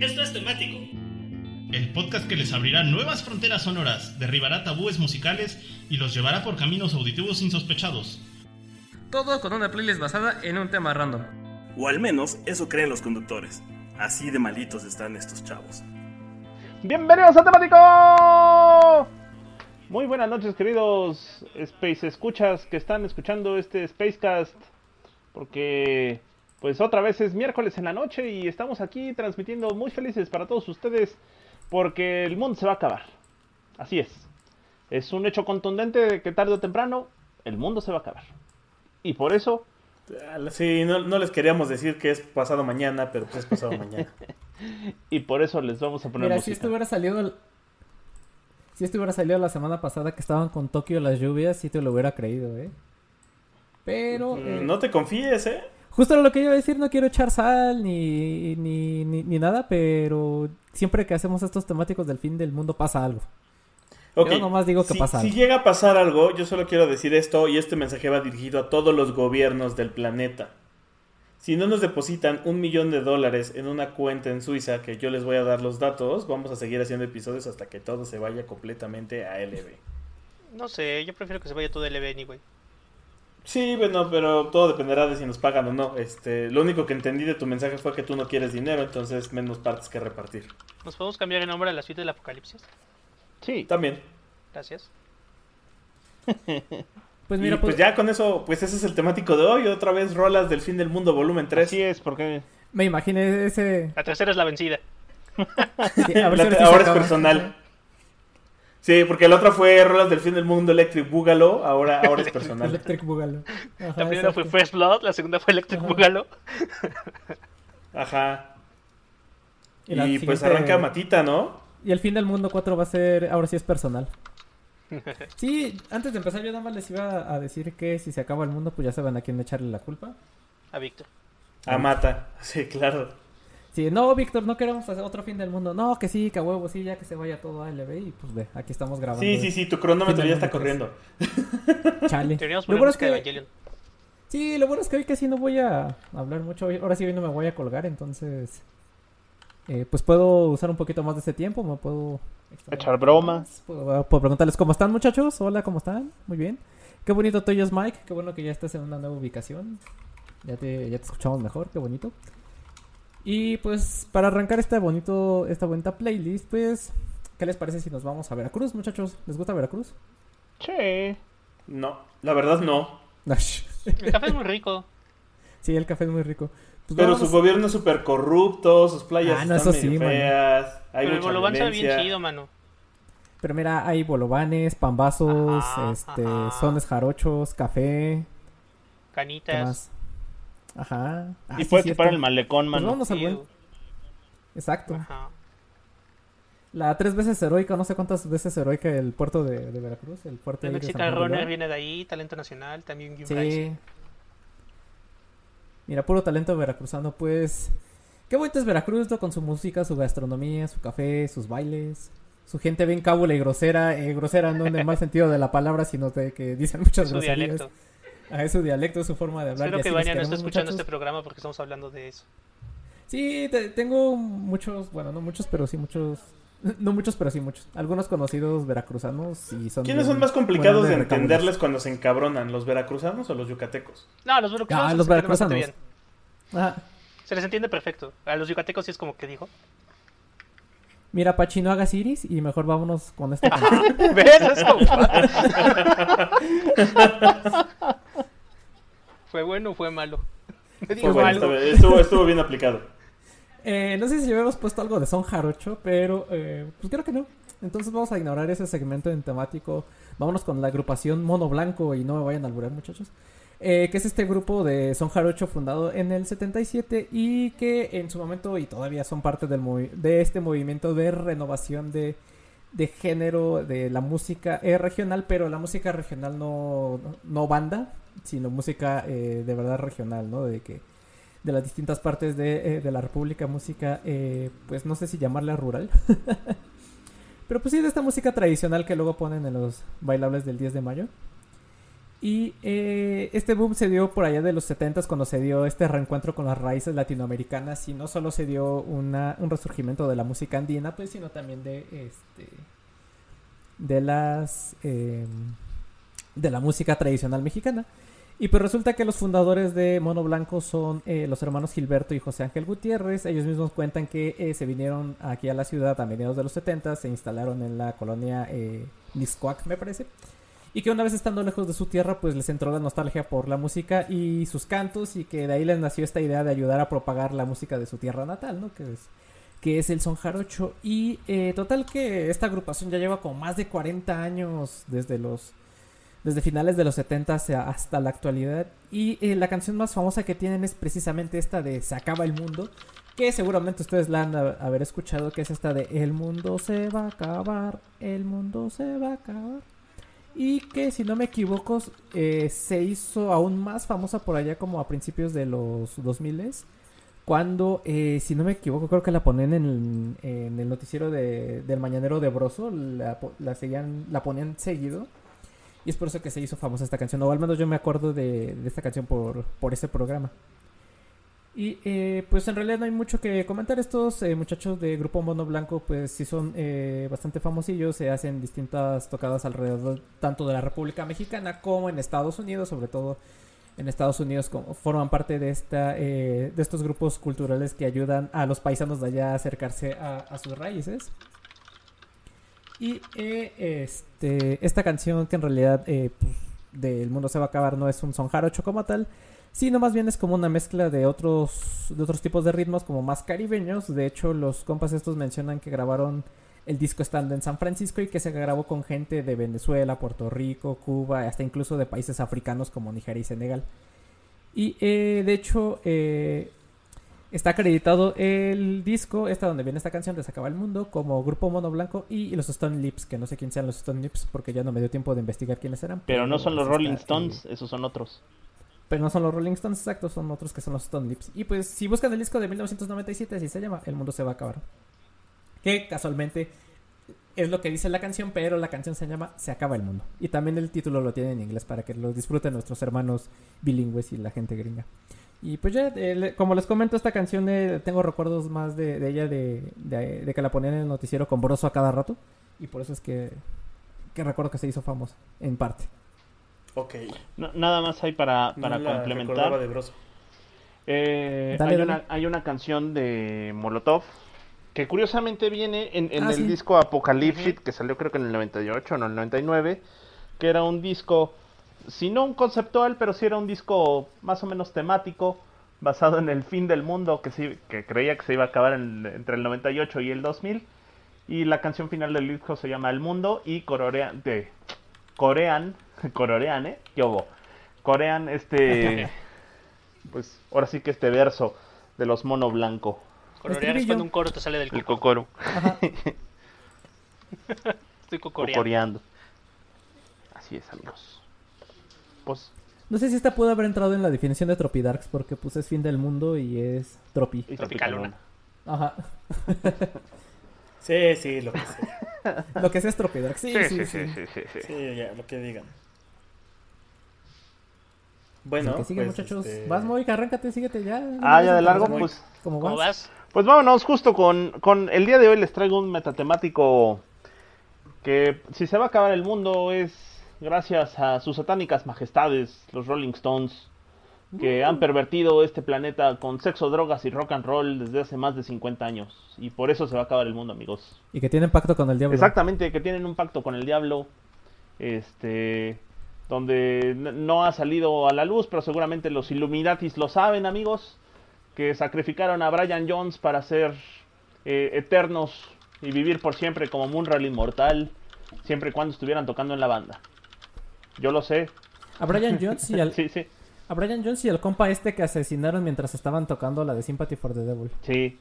Esto es temático. El podcast que les abrirá nuevas fronteras sonoras, derribará tabúes musicales y los llevará por caminos auditivos insospechados. Todo con una playlist basada en un tema random. O al menos eso creen los conductores. Así de malitos están estos chavos. Bienvenidos a Temático. Muy buenas noches, queridos Space Escuchas que están escuchando este Spacecast. Porque, pues, otra vez es miércoles en la noche y estamos aquí transmitiendo muy felices para todos ustedes. Porque el mundo se va a acabar. Así es. Es un hecho contundente de que tarde o temprano el mundo se va a acabar. Y por eso Sí, no, no, les queríamos decir que es pasado mañana, pero pues es pasado mañana. y por eso les vamos a poner Mira, música. si esto hubiera salido... Si esto hubiera salido la semana pasada que estaban con Tokio las lluvias, sí te lo hubiera creído, ¿eh? Pero... Mm, eh, No te confíes, ¿eh? Justo lo que iba a decir, no quiero echar sal ni, ni, ni, ni nada, pero siempre que hacemos estos temáticos del fin del mundo pasa algo. Ok, Yo nomás digo que si, pasa si algo. llega a pasar algo, yo solo quiero decir esto y este mensaje va dirigido a todos los gobiernos del planeta. Si no nos depositan un millón de dólares en una cuenta en Suiza, que yo les voy a dar los datos, vamos a seguir haciendo episodios hasta que todo se vaya completamente a LB. No sé, yo prefiero que se vaya todo LB anyway. Sí, bueno, pero todo dependerá de si nos pagan o no. Este, lo único que entendí de tu mensaje fue que tú no quieres dinero, entonces menos partes que repartir. ¿Nos podemos cambiar el nombre a la suite del apocalipsis? Sí. También. Gracias. Pues y mira, pues pues, ya con eso, pues ese es el temático de hoy. Otra vez rolas del fin del mundo, volumen 3. Así es, porque me imaginé ese... La tercera es la vencida. sí, a ver si La- ahora es personal. Sí, porque la otra fue rolas del fin del mundo, Electric Boogaloo. Ahora, ahora es personal. Electric Boogaloo. Ajá, La primera fue. First Blood, la segunda fue Electric Ajá. Boogaloo. Ajá. Y pues arranca Matita, ¿no? Y el fin del mundo 4 va a ser, ahora sí es personal. Sí, antes de empezar yo nada más les iba a decir que si se acaba el mundo pues ya saben a quién echarle la culpa. A Víctor. A Mata. Sí, claro. Sí, no, Víctor, no queremos hacer otro fin del mundo. No, que sí, que a huevo, sí, ya que se vaya todo a LB y pues ve, aquí estamos grabando. Sí, sí, sí, tu cronómetro ya está corriendo. Chale. Lo bueno es que, Evangelion. sí, lo bueno es que hoy casi no voy a hablar mucho. hoy- Ahora sí hoy no me voy a colgar, entonces eh, pues puedo usar un poquito más de ese tiempo, me puedo Echar un poco broma. más, Puedo, puedo preguntarles cómo están, muchachos. Hola, ¿cómo están? Muy bien. Qué bonito es Mike, qué bueno que ya estás en una nueva ubicación. Ya te, ya te escuchamos mejor, qué bonito. Y pues para arrancar este bonito, esta bonita playlist, pues, ¿qué les parece si nos vamos a Veracruz, muchachos? ¿Les gusta Veracruz? Che. No, la verdad no. El café es muy rico. sí, el café es muy rico. Pues Pero vámonos. su gobierno es súper corrupto, sus playas Ah, no, están eso sí, medio mano. feas, hay Pero el mucha Bolobán sabe bien chido, mano. Pero mira, hay bolovanes, pambazos, Ajá, este, ajá. sones jarochos, café, ¿qué Canitas. Ajá. Ah, y sí, puedes cierto. chupar el malecón, Pues mano. vámonos al Ew. buen. Exacto. Ajá. La tres veces heroica, no sé cuántas veces heroica el puerto de, de Veracruz, el puerto ahí de de Runner viene de ahí, talento nacional, también Sí. Mira, puro talento veracruzano, pues. Qué bonito es Veracruz, ¿no? Con su música, su gastronomía, su café, sus bailes. Su gente bien cábula y grosera. eh, grosera no en el mal sentido de la palabra, sino de que dicen muchas Su groserías. dialecto. Ah, es su dialecto, su forma de hablar. Espero que Vania no esté escuchando muchachos. este programa porque estamos hablando de eso. Sí, te- tengo muchos, bueno, no muchos, pero sí muchos. No muchos, pero sí muchos. Algunos conocidos veracruzanos y son. ¿Quiénes son más complicados de entenderles cuando se encabronan? ¿Los veracruzanos o los yucatecos? No, los veracruzanos Ah, se los les entiende bastante veracruzanos. bien. Ajá. Se les entiende perfecto. A los yucatecos sí es como que dijo. Mira, Pachi, no hagas iris y mejor vámonos con esta. ¿Ves? ¿Fue bueno o fue malo? Bueno, algo. estuvo, estuvo, estuvo bien aplicado. Eh, no sé si habíamos puesto algo de son jarocho, pero eh, pues creo que no. Entonces vamos a ignorar ese segmento en temático. Vámonos con la agrupación Mono Blanco y no me vayan a alburar, muchachos. Eh, que es este grupo de son jarocho fundado en el 77 y que en su momento y todavía son parte del de este movimiento de renovación de, de género de la música eh, regional, pero la música regional no, no banda, sino música eh, de verdad regional, ¿no? De que de las distintas partes de, eh, de la República, música, eh, pues no sé si llamarla rural. Pero pues sí, de esta música tradicional que luego ponen en los bailables del 10 de mayo. Y eh, este boom se dio por allá de los 70s cuando se dio este reencuentro con las raíces latinoamericanas y no solo se dio una, un resurgimiento de la música andina, pues sino también de este de las eh, de la música tradicional mexicana. Y pues resulta que los fundadores de Mono Blanco son eh, los hermanos Gilberto y José Ángel Gutiérrez. Ellos mismos cuentan que eh, se vinieron aquí a la ciudad a mediados de los 70, se instalaron en la colonia eh, me parece. Y que una vez estando lejos de su tierra, pues les entró la nostalgia por la música y sus cantos. Y que de ahí les nació esta idea de ayudar a propagar la música de su tierra natal, ¿no? Que es, que es el son jarocho. Y eh, total que esta agrupación ya lleva como más de 40 años desde los desde finales de los 70 hasta la actualidad. Y eh, la canción más famosa que tienen es precisamente esta de Se acaba el mundo. Que seguramente ustedes la han a- haber escuchado, que es esta de El mundo se va a acabar, el mundo se va a acabar. Y que si no me equivoco eh, se hizo aún más famosa por allá como a principios de los 2000 cuando, eh, si no me equivoco, creo que la ponían en el, noticiero de- del Mañanero de Broso, la, la, seguían, la ponían seguido. Y es por eso que se hizo famosa esta canción. O al menos yo me acuerdo de, de esta canción por, por ese programa. Y eh, pues en realidad no hay mucho que comentar. Estos eh, muchachos de Grupo Mono Blanco pues sí son eh, bastante famosillos. Se hacen distintas tocadas alrededor tanto de la República Mexicana como en Estados Unidos. Sobre todo en Estados Unidos como forman parte de, esta, eh, de estos grupos culturales que ayudan a los paisanos de allá a acercarse a, a sus raíces. Y eh, este, esta canción que en realidad eh, pues, del mundo se va a acabar no es un son jarocho como tal, sino más bien es como una mezcla de otros, de otros tipos de ritmos como más caribeños. De hecho, los compas estos mencionan que grabaron el disco estando en San Francisco y que se grabó con gente de Venezuela, Puerto Rico, Cuba, hasta incluso de países africanos como Nigeria y Senegal. Y eh, de hecho, eh, está acreditado el disco, esta donde viene esta canción de Se acaba el mundo, como Grupo Mono Blanco y los Stone Lips, que no sé quién sean los Stone Lips porque ya no me dio tiempo de investigar quiénes eran. Pero no son los sí Rolling Stones, esos son otros. pero no son los Rolling Stones, exacto, son otros que son los Stone Lips. Y pues si buscan el disco de 1997, así se llama, El mundo se va a acabar. Que casualmente es lo que dice la canción, pero la canción se llama Se acaba el mundo. Y también el título lo tiene en inglés para que lo disfruten nuestros hermanos bilingües y la gente gringa. Y pues ya, eh, como les comento, esta canción eh, tengo recuerdos más de, de ella de, de- de que la ponían en el noticiero con Broso a cada rato. Y por eso es que, que recuerdo que se hizo famosa, en parte. Ok. No- nada más hay para, para No la complementar. de Broso. Eh, Dale, hay, dale. Una, hay una canción de Molotov que curiosamente viene en, en Ah, el sí. disco Apocalypse que salió creo que en el 98 o en el 99, que era un disco, si no un conceptual, pero sí era un disco más o menos temático, basado en el fin del mundo que, sí, que creía que se iba a acabar en- entre el 98 y el 2000. Y la canción final del disco se llama El Mundo y cororean, de, corean, cororean, ¿eh? ¿Qué hubo? Corean este, pues ahora sí que este verso de los mono blanco, Colorear es Estribillo. cuando un coro te sale del el coco. cocoro, Estoy cocoreando. cocoreando. Así es, amigos. Pues, No sé si esta pudo haber entrado en la definición de Tropidarks porque pues es fin del mundo y es tropi. y Tropicalona. Ajá. Sí, sí, lo que sea. Lo que sea es Tropidarks. Sí, sí, sí. sí, sí, sí, sí. Sí, ya, lo que digan. Bueno, que sigue, pues, muchachos. este, Vas, Moik, arráncate, síguete ya. Ah, ya de largo, pues, ¿Cómo vas? pues vámonos justo con, con el día de hoy les traigo un metatemático que si se va a acabar el mundo es gracias a sus satánicas majestades, los Rolling Stones, que han pervertido este planeta con sexo, drogas y rock and roll desde hace más de 50 años. Y por eso se va a acabar el mundo, amigos. Y que tienen pacto con el diablo. Exactamente, que tienen un pacto con el diablo, este, donde no ha salido a la luz, pero seguramente los Illuminatis lo saben, amigos, que sacrificaron a Brian Jones para ser eh, eternos y vivir por siempre como Munra el inmortal, siempre y cuando estuvieran tocando en la banda. Yo lo sé, A Brian Jones y al, sí, sí, a Brian Jones y al compa este que asesinaron mientras estaban tocando la de Sympathy for the Devil. sí,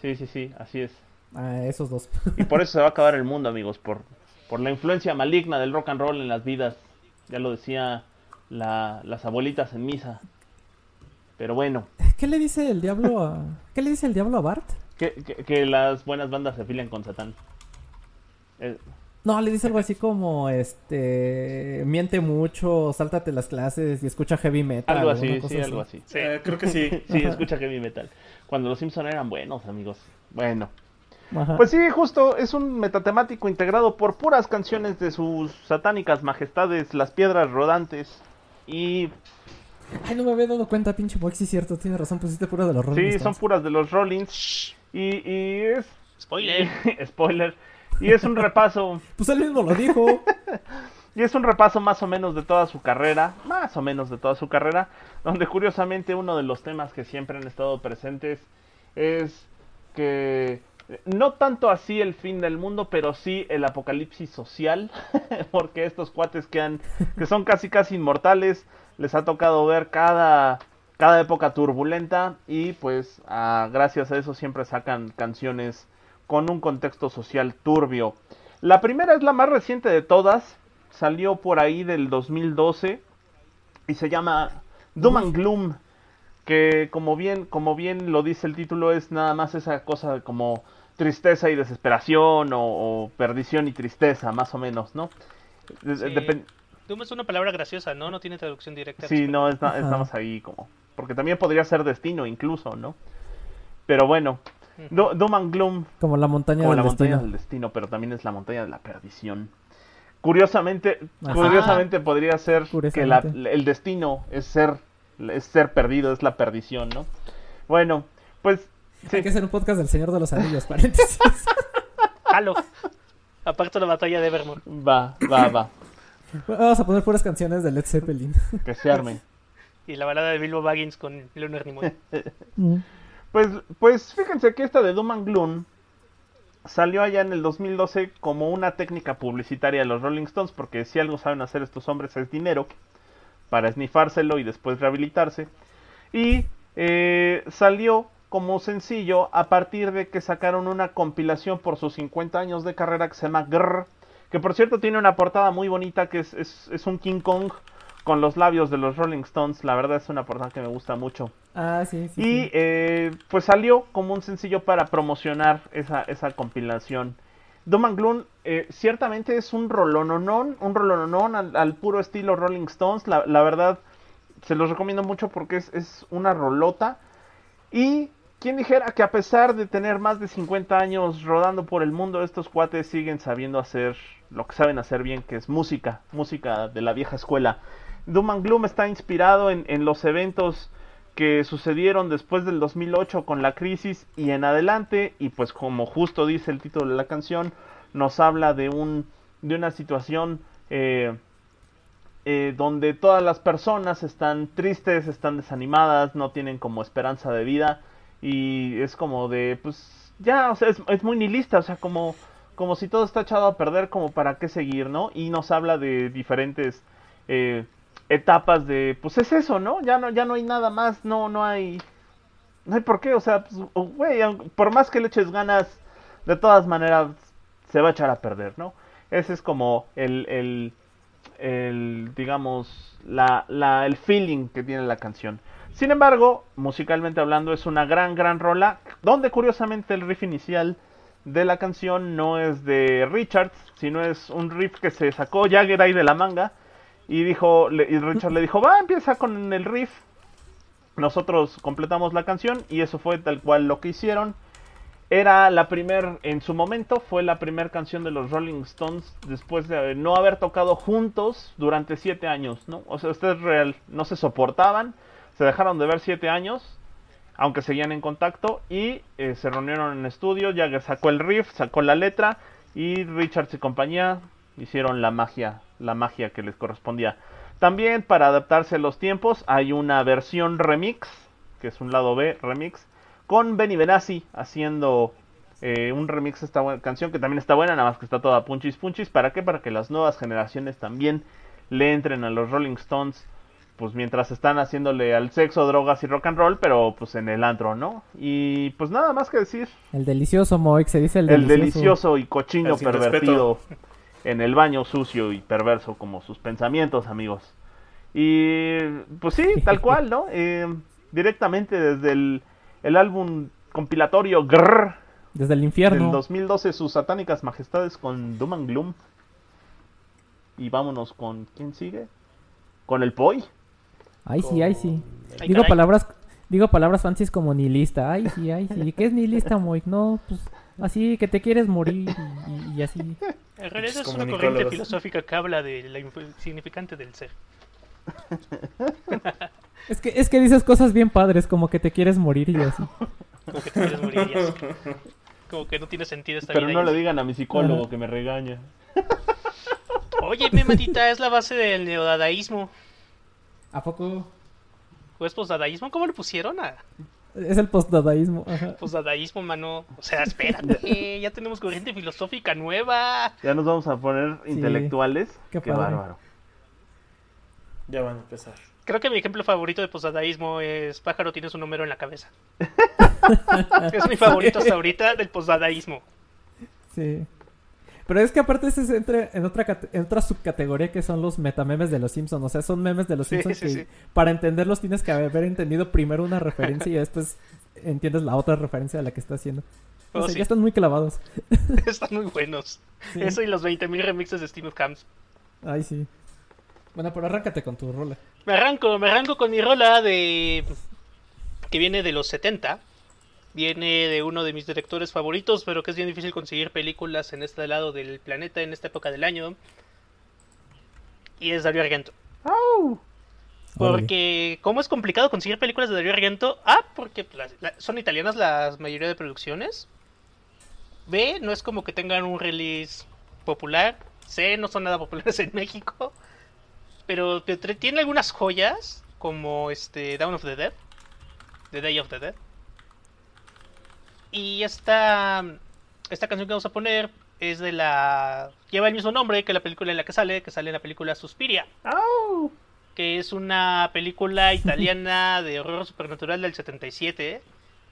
sí, sí, sí, así es. A esos dos. Y por eso se va a acabar el mundo, amigos, por, por la influencia maligna del rock and roll en las vidas. Ya lo decía la- las abuelitas en misa. Pero bueno, ¿Qué le dice el diablo a... ¿Qué le dice el diablo a Bart? que, que- que las buenas bandas se afilian con Satán. Eh, No, le dice algo así como, este, miente mucho, sáltate las clases y escucha heavy metal. Algo así, una cosa sí, algo así. Sí. Eh, creo que sí. Sí, escucha heavy metal. Cuando los Simpson eran buenos, amigos. Bueno. Ajá. Pues sí, justo, es un metatemático integrado por puras canciones de sus satánicas majestades, las piedras rodantes. Y Ay, no me había dado cuenta, pinche es cierto, tiene razón, pusiste pura de los Rolling sí, son puras de los Rollins. Y, y es... Spoiler. Spoiler. Y es un repaso, Pues él mismo lo dijo. y es un repaso más o menos de toda su carrera, más o menos de toda su carrera, donde curiosamente uno de los temas que siempre han estado presentes es que no tanto así el fin del mundo, pero sí el apocalipsis social, porque estos cuates que han que son casi casi inmortales, les ha tocado ver cada cada época turbulenta y pues ah, gracias a eso siempre sacan canciones con un contexto social turbio. La primera es la más reciente de todas, salió por ahí del 2012 y se llama Doom and Gloom, que como bien, como bien lo dice el título es nada más esa cosa de como tristeza y desesperación o, o perdición y tristeza, más o menos, ¿no? De- Sí. depen- Doom es una palabra graciosa, ¿no? No tiene traducción directa. Sí, no, está- estamos ahí como... Porque también podría ser destino incluso, ¿no? Pero bueno. Do- Doom and Gloom Como la montaña como del la destino. montaña del destino, pero también es la montaña de la perdición. Curiosamente, Ajá. curiosamente podría ser que la- el destino es ser, es ser perdido, es la perdición, ¿no? Bueno, pues sí, Hay que hacer un podcast del Señor de los Anillos, paréntesis. Jalo. Aparte de la batalla de Evermore. va, va, va, Vamos a poner puras canciones de Led Zeppelin. que se arme. Y la balada de Bilbo Baggins con Leonard Nimoy. Pues, pues fíjense que esta de Doom and Gloom salió allá en el 2012 como una técnica publicitaria de los Rolling Stones, porque si algo saben hacer estos hombres es dinero para esnifárselo y después rehabilitarse. Y eh, salió como sencillo a partir de que sacaron una compilación por sus 50 años de carrera que se llama Grrr, que por cierto tiene una portada muy bonita que es, es, es un King Kong con los labios de los Rolling Stones. La verdad es una portada que me gusta mucho. Ah, sí, sí. Y sí. eh, pues salió como un sencillo para promocionar esa, esa compilación. Doom and Gloom eh, ciertamente es un rolononón, un rolononón al, al puro estilo Rolling Stones. La, la verdad, se los recomiendo mucho porque es, es una rolota. Y quien dijera que a pesar de tener más de 50 años rodando por el mundo, estos cuates siguen sabiendo hacer lo que saben hacer bien, que es música, música de la vieja escuela. Doom and Gloom está inspirado en, en los eventos que sucedieron después del 2008 con la crisis y en adelante y pues como justo dice el título de la canción nos habla de un de una situación eh, eh, donde todas las personas están tristes están desanimadas no tienen como esperanza de vida y es como de pues ya o sea es, es muy nihilista o sea como como si todo está echado a perder como para qué seguir no y nos habla de diferentes eh, etapas de pues es eso no ya no ya no hay nada más no no hay no hay por qué o sea pues, por más que le eches ganas de todas maneras se va a echar a perder no ese es como el el, el digamos la, la el feeling que tiene la canción. Sin embargo musicalmente hablando es una gran gran rola donde curiosamente el riff inicial de la canción no es de Richards sino es un riff que se sacó Jagger ahí de la manga y dijo, le- y Richard le dijo, va, empieza con el riff. Nosotros completamos la canción y eso fue tal cual lo que hicieron. Era la primer, en su momento, fue la primera canción de los Rolling Stones después de no haber tocado juntos durante siete años, ¿no? O sea, esto es real, no se soportaban, se dejaron de ver siete años, aunque seguían en contacto y eh, se reunieron en estudio, Jagger sacó el riff, sacó la letra y Richards y compañía hicieron la magia, la magia que les correspondía. También para adaptarse a los tiempos hay una versión remix, que es un lado B remix, con Benny Benassi haciendo eh, un remix de esta buena canción que también está buena, nada más que está toda punchis punchis. ¿Para qué? Para que las nuevas generaciones también le entren a los Rolling Stones, pues mientras están haciéndole al sexo, drogas y rock and roll, pero pues en el antro, ¿no? Y pues nada más que decir, El delicioso Moik, se dice el el delicioso. delicioso y cochino pervertido en el baño sucio y perverso como sus pensamientos, amigos. Y pues sí, tal cual, ¿no? Eh, directamente desde el, el álbum compilatorio Grrr Desde el del infierno. 2012, sus satánicas majestades con Doom and Gloom. Y vámonos con. ¿Quién sigue? Con el Poi. Ay, sí, ay, sí. Ay, Digo caray. palabras, digo palabras fancies como nihilista. Ay, sí, ay, sí. ¿Qué es nihilista, Moik? No, pues así que te quieres morir y, así. En realidad es una corriente filosófica que habla de la inf- significante del ser. Es que, es que dices cosas bien padres, como que te quieres morir y así. Como que te quieres morir y así. Como que no tiene sentido esta Pero vida. no y le digan a mi psicólogo Ajá. que me regaña. Oye, mi matita, es la base del neodadaísmo. ¿A poco? ¿O es posdadaísmo? ¿Cómo le pusieron a Es el postdadaísmo. Ajá. posdadaísmo, mano? O sea, espérate, ya tenemos corriente filosófica nueva. Ya nos vamos a poner Sí. intelectuales. Qué Qué, bárbaro. Ya van a empezar. Creo que mi ejemplo favorito de posdadaísmo es pájaro tienes un número en la cabeza. es mi favorito hasta ahorita del posdadaísmo. Sí. Pero es que aparte ese se entra en otra, en otra subcategoría que son los metamemes de los Simpsons. O sea, son memes de los Sí, Simpsons sí, que sí. para entenderlos tienes que haber entendido primero una referencia y después entiendes la otra referencia a la que está haciendo. O Oh, sea, ya están muy clavados. Están muy buenos. Eso y los 20.000 remixes de Steve Camps. Ay, sí. Bueno, pero arráncate con tu rola. Me arranco, me arranco con mi rola de que viene de los 70. Viene de uno de mis directores favoritos, pero que es bien difícil conseguir películas en este lado del planeta, en esta época del año. Y es Dario Argento. Órale. Porque, ¿cómo es complicado conseguir películas de Dario Argento? Ah, porque la- son italianas la mayoría de producciones. B, no es como que tengan un release popular. C, no son nada populares en México. Pero tiene algunas joyas, como este Down of the Dead, The Day of the Dead. Y esta, esta canción que vamos a poner es de la... Lleva el mismo nombre que la película en la que sale, que sale en la película Suspiria que es una película italiana de horror supernatural del 77.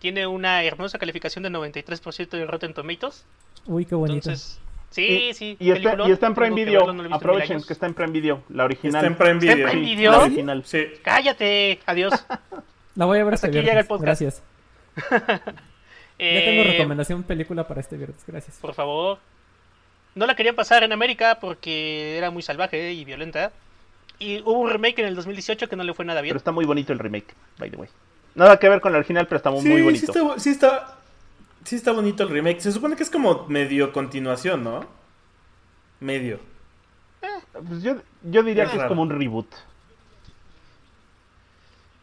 Tiene una hermosa calificación de 93% de Rotten Tomatoes. Uy, qué bonito. Entonces, sí, y, sí. y está, y está en Prime que Video. verlo, no Aprovechen que está en Prime Video. La original. Está en Prime ¿Está en Video. Prime Sí, Video? La original. Sí. Cállate, adiós. La voy a ver Hasta este aquí llega el podcast. Gracias. Ya tengo Eh, recomendación película para este viernes. Gracias. Por favor. No la querían pasar en América porque era muy salvaje y violenta. Y hubo un remake en el 2018 que no le fue nada bien. Pero está muy bonito el remake, by the way. Nada que ver con la original, pero está muy, Sí, muy sí bonito. está, sí, está, sí está bonito el remake. Se supone que es como medio continuación, ¿no? Medio. Pues yo, yo diría Es que es como un reboot.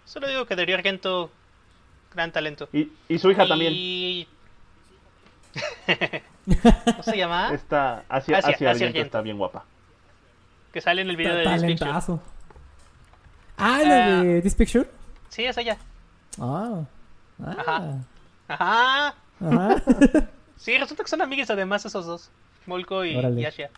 Solo digo que Darío Argento, gran talento. Y, y su hija también. ¿Cómo se llama? Está hacia, Asia- hacia, Asia Argento, Argento. está bien guapa. Que sale en el video de This Picture. Talentazo. Ah, la Ah. de This Picture. Sí, es ella. Ah. Ah. Ajá. Ajá. Ajá. Sí, resulta que son amigues además esos dos. Molko y, y Asha.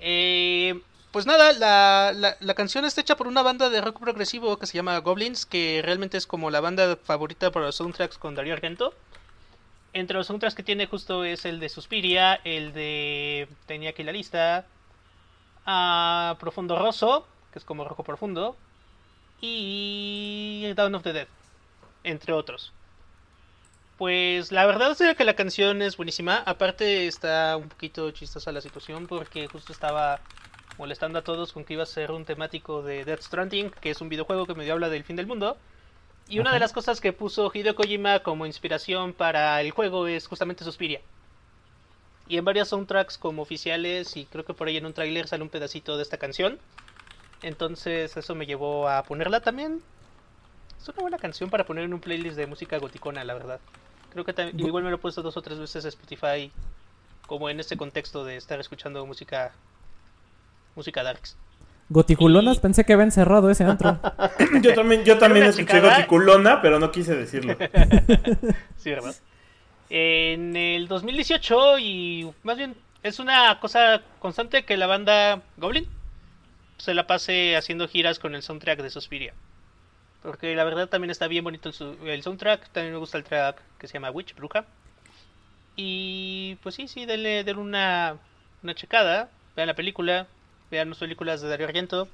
Eh, pues nada, la, la, canción está hecha por una banda de rock progresivo que se llama Goblins, que realmente es como la banda favorita para los soundtracks con Darío Argento. Entre los soundtracks que tiene justo es el de Suspiria, el de Tenía aquí la lista, a Profundo Rosso, que es como Rojo Profundo, y Dawn of the Dead, entre otros. Pues la verdad es que la canción es buenísima. Aparte está un poquito chistosa la situación porque justo estaba molestando a todos con que iba a ser un temático de Death Stranding, que es un videojuego que medio habla del fin del mundo. Y una de las cosas que puso Hideo Kojima como inspiración para el juego es justamente Suspiria. Y en varios soundtracks como oficiales y creo que por ahí en un tráiler sale un pedacito de esta canción. Entonces eso me llevó a ponerla también. Es una buena canción para poner en un playlist de música goticona, la verdad. Creo que tam- igual me lo he puesto dos o tres veces a Spotify, como en este contexto de estar escuchando música, música darks. Goticulonas, Y- pensé que había encerrado ese antro. Yo también, yo también escuché. Goticulona, pero no quise decirlo. Sí, ¿verdad? En el 2018 y más bien es una cosa constante que la banda Goblin se la pase haciendo giras con el soundtrack de Suspiria. Porque la verdad también está bien bonito el, su- el soundtrack. También me gusta el track que se llama Witch, Bruja. Y pues sí, sí, denle, denle una, una checada. Vean la película. Vean las películas de Dario Argento.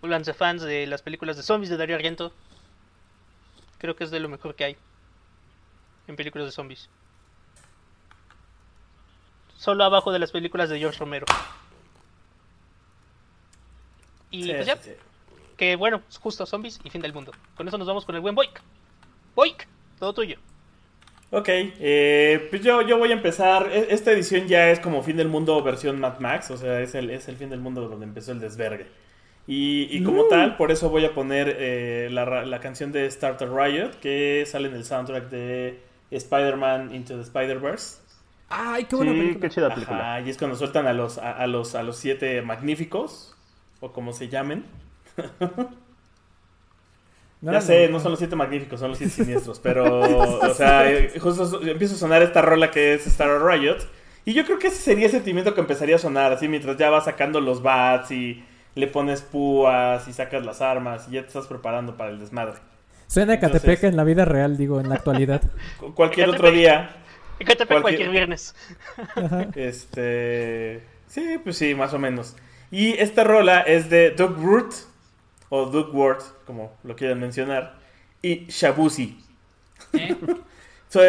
Vuélvanse fans de las películas de zombies de Dario Argento. Creo que es de lo mejor que hay en películas de zombies. Solo abajo de las películas de George Romero. Y Sí, pues ya, sí. que bueno, justo zombies y fin del mundo. Con eso nos vamos con el buen Boik. Boik, todo tuyo. Ok, eh, pues yo, yo voy a empezar. E- Esta edición ya es como fin del mundo versión Mad Max, o sea, es el, es el fin del mundo donde empezó el desvergue. Y, y como tal, por eso voy a poner eh, la, ra- la canción de Starter Riot, que sale en el soundtrack de Spider-Man Into the Spider-Verse. Ay, qué buena Sí, película. qué chida película. Ajá, y es cuando sueltan a los, a, a los, a los siete magníficos, o como se llamen. No ya sé, no son los siete magníficos, son los siete siniestros, pero, o sea, eh, justo empieza a sonar esta rola que es Star Riot, y yo creo que ese sería el sentimiento que empezaría a sonar, así mientras ya vas sacando los bats y le pones púas y sacas las armas y ya te estás preparando para el desmadre. Suena a Entonces- en la vida real, digo, en la actualidad. Cu- Cualquier Fíjate, otro día, Cualquier- cualquier viernes. Ajá. este... Sí, pues sí, más o menos. Y esta rola es de Doug Root, o Ward, como lo quieran mencionar, y Shabuzi. So,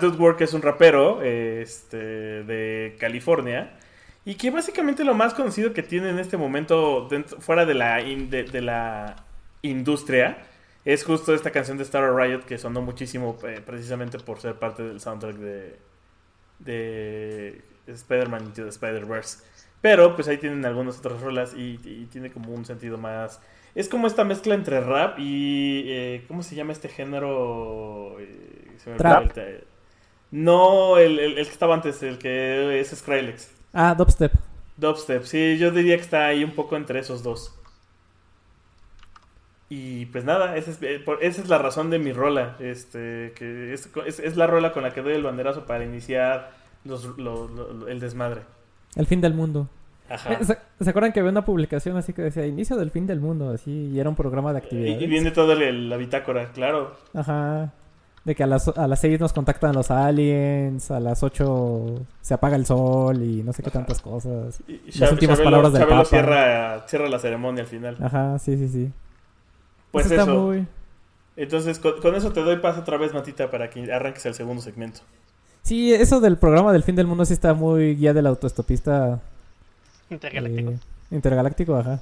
Doug Ward, que es un rapero este, de California, y que básicamente lo más conocido que tiene en este momento dentro- fuera de la, in- de, de la industria es justo esta canción de Star Riot que sonó muchísimo eh, precisamente por ser parte del soundtrack de, de Spider-Man Into the Spider-Verse. Pero pues ahí tienen algunas otras rolas y, y tiene como un sentido más... Es como esta mezcla entre rap y... eh, ¿Cómo se llama este género? Eh, se me Trap. el- No, el, el- el que estaba antes, el que es Skrillex. Ah, Dubstep. Dubstep, sí, yo diría que está ahí un poco entre esos dos. Y pues nada, esa es, eh, esa es la razón de mi rola. Este, que es, es- es la rola con la que doy el banderazo para iniciar los- lo- lo- lo- el desmadre. El fin del mundo. Ajá. Eh, ¿Se, se acuerdan que había una publicación así que decía inicio del fin del mundo? Así, y era un programa de actividades. y viene toda la bitácora, claro. Ajá. De que a las, a las 6 nos contactan los aliens, a las 8 se apaga el sol y no sé qué tantas cosas. Y- y Las últimas Chabelo- palabras del Chabelo Papa. cierra, cierra la ceremonia al final. Ajá, sí, sí, sí. Pues Eso está eso. muy... Entonces, con, con eso te doy paso otra vez, Matita, para que arranques el segundo segmento. Sí, eso del programa del fin del mundo sí está muy guía del autoestopista Intergaláctico. eh, intergaláctico, ajá.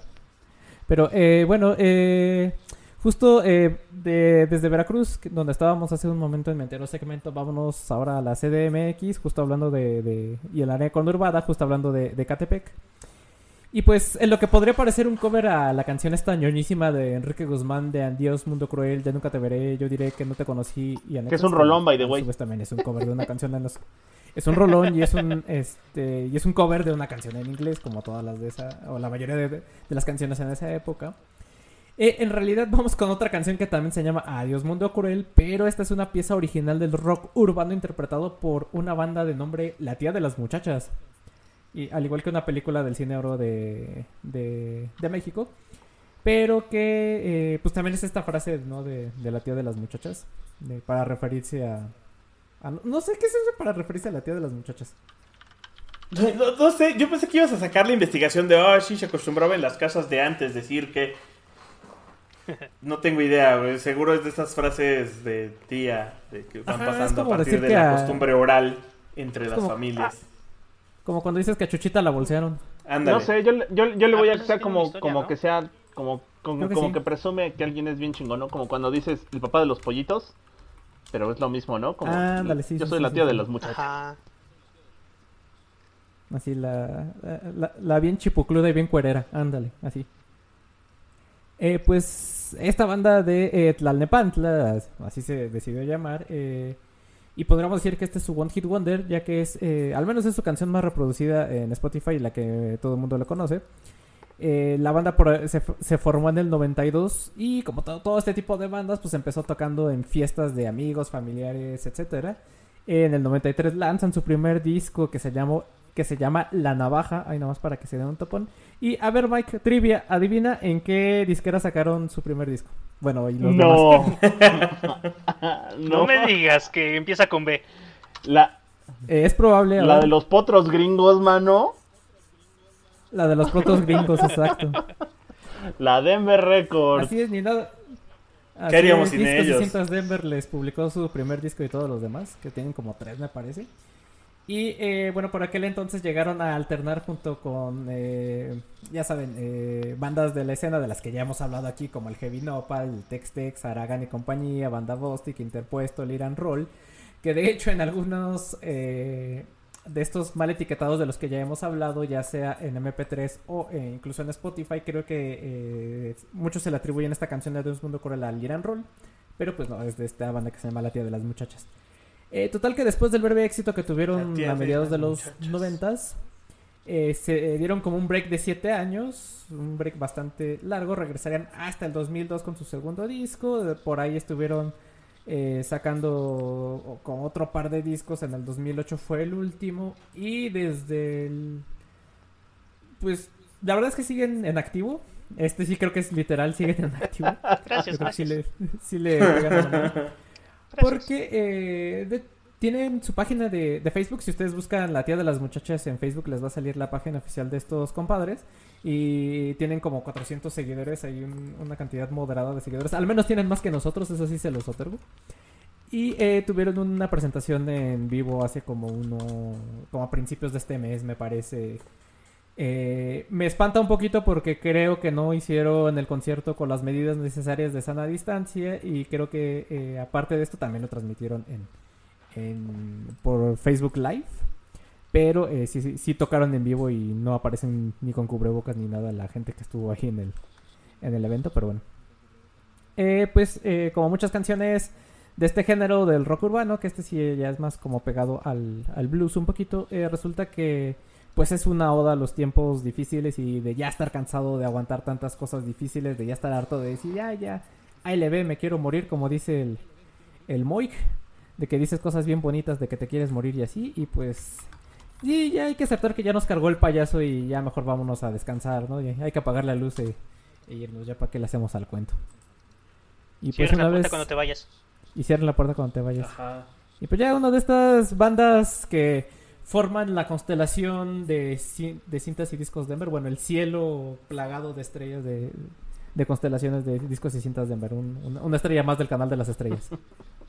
Pero eh, bueno, eh, justo eh, de- desde Veracruz, donde estábamos hace un momento en mi anterior segmento, vámonos ahora a la CDMX, justo hablando de, de- y el área conurbada, justo hablando de, de Catepec. Y pues en lo que podría parecer un cover a la canción esta ñoñísima de Enrique Guzmán de Adiós Mundo Cruel, ya nunca te veré, yo diré que no te conocí y Que es un rolón, by the way. Pues también es un cover de una canción en los... Es un rolón y es un este y es un cover de una canción en inglés, como todas las de esa, o la mayoría de, de las canciones en esa época. Eh, en realidad vamos con otra canción que también se llama Adiós Mundo Cruel, pero esta es una pieza original del rock urbano interpretado por una banda de nombre La Tía de las Muchachas. Y al igual que una película del cine oro de, de, de México. Pero que eh, pues también es esta frase ¿no? de, de la tía de las muchachas. de- para referirse a, a- No sé qué es eso para referirse a la tía de las muchachas. No, sé, yo pensé que ibas a sacar la investigación de, oh, sí, se acostumbraba en las casas de antes decir que... No tengo idea, seguro es de esas frases de tía de que van Ajá, pasando a partir de la a- costumbre oral entre Es las como- familias. Como cuando dices que a Chuchita la bolsearon. Ándale. No sé, yo, le- yo, yo le Ah, voy a una como, historia, como ¿no? que sea, como, como, que como sí. que presume que alguien es bien chingón, ¿no? Como cuando dices el papá de los pollitos, pero es lo mismo, ¿no? Como, Ah, ándale, sí, yo sí, soy sí, la tía sí. de las muchachas. Ajá. Así la, la, la- la bien chipucluda y bien cuerera. Ándale, así. Eh, pues esta banda de eh, Tlalnepantla, así se decidió llamar, eh, y podríamos decir que este es su One Hit Wonder, ya que es, eh, al menos es su canción más reproducida en Spotify la que todo el mundo le conoce. Eh, la banda se, formó en el 92 y como todo, todo este tipo de bandas, pues empezó tocando en fiestas de amigos, familiares, etcétera. En el 93 lanzan su primer disco que se llamó que se llama La Navaja, ahí nomás para que se den un topón. Y a ver, Mike, trivia, adivina en qué disquera sacaron su primer disco. Bueno, y los demás. No. No me digas que empieza con B. La, Eh, es probable. la ver, de los potros gringos, mano. la de los protos gringos, exacto. La Denver Records. Así es, ni nada. Así ¿Qué haríamos es, sin ellos? Denver les publicó su primer disco y todos los demás, que tienen como tres, me parece. Y eh, bueno, por aquel entonces llegaron a alternar junto con, eh, ya saben, eh, bandas de la escena de las que ya hemos hablado aquí, como el Heavy Nopal, el Tex Tex, y compañía, Banda Bostic, Interpuesto, el Iran Roll, que de hecho en algunos de estos mal etiquetados de los que ya hemos hablado, ya sea en MP3 o incluso en Spotify, creo que muchos se le atribuyen esta canción de Dios Mundo Cruel al Iran Roll, pero pues no, es de esta banda que se llama La Tía de las Muchachas. Eh, total que después del breve éxito que tuvieron a mediados de, los noventas, eh, se eh, dieron como un break de 7 años, un break bastante largo, regresarían hasta el 2002 con su segundo disco, por ahí estuvieron sacando con otro par de discos, en el 2008 fue el último, y desde el... Pues la verdad es que siguen en activo, este sí creo que es literal, siguen en activo. gracias, gracias. Sí le, porque eh, tienen su página de, Facebook. Si ustedes buscan la tía de las muchachas en Facebook, les va a salir la página oficial de estos compadres. Y tienen como 400 seguidores. Hay una cantidad moderada de seguidores. Al menos tienen más que nosotros, eso sí se los otorgo. Y eh, tuvieron una presentación en vivo hace como uno. como a principios de este mes, me parece. Eh, me espanta un poquito porque creo que no hicieron el concierto con las medidas necesarias de sana distancia y creo que eh, aparte de esto también lo transmitieron en, por Facebook Live. Pero eh, sí, sí, tocaron en vivo y no aparecen ni con cubrebocas ni nada la gente que estuvo ahí en el, en el evento, pero bueno. pues como muchas canciones de este género del rock urbano, que este sí ya es más como pegado al, al blues un poquito, resulta que pues es una oda a los tiempos difíciles y de ya estar cansado de aguantar tantas cosas difíciles, de ya estar harto de decir, ya, ya, ahí le ve, me quiero morir, como dice el, el Moik, de que dices cosas bien bonitas, de que te quieres morir y así, y pues, y ya hay que aceptar que ya nos cargó el payaso y ya mejor vámonos a descansar, ¿no? hay que apagar la luz e, e, irnos, ya para que le hacemos al cuento. Y pues una la puerta cuando te vayas. Y cierren la puerta cuando te vayas. Ajá. Y pues ya una de estas bandas que forman la constelación de, de cintas y discos Denver. Bueno, el cielo plagado de estrellas de, de constelaciones de discos y cintas Denver. una estrella más del canal de las estrellas.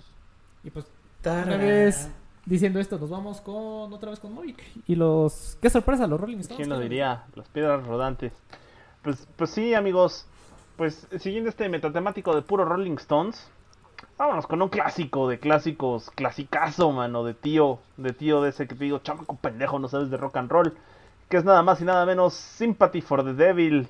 y pues, una vez diciendo esto, nos vamos con otra vez con Moik. Y los. ¡Qué sorpresa! Los Rolling Stones. ¿Quién lo diría? Las piedras rodantes. Pues, pues sí, amigos. Pues siguiendo este metatemático de puro Rolling Stones Vámonos con un clásico de clásicos, clasicazo, mano, de tío, de tío de ese que te digo, chamaco pendejo, no sabes de rock and roll, que es nada más y nada menos Sympathy for the Devil.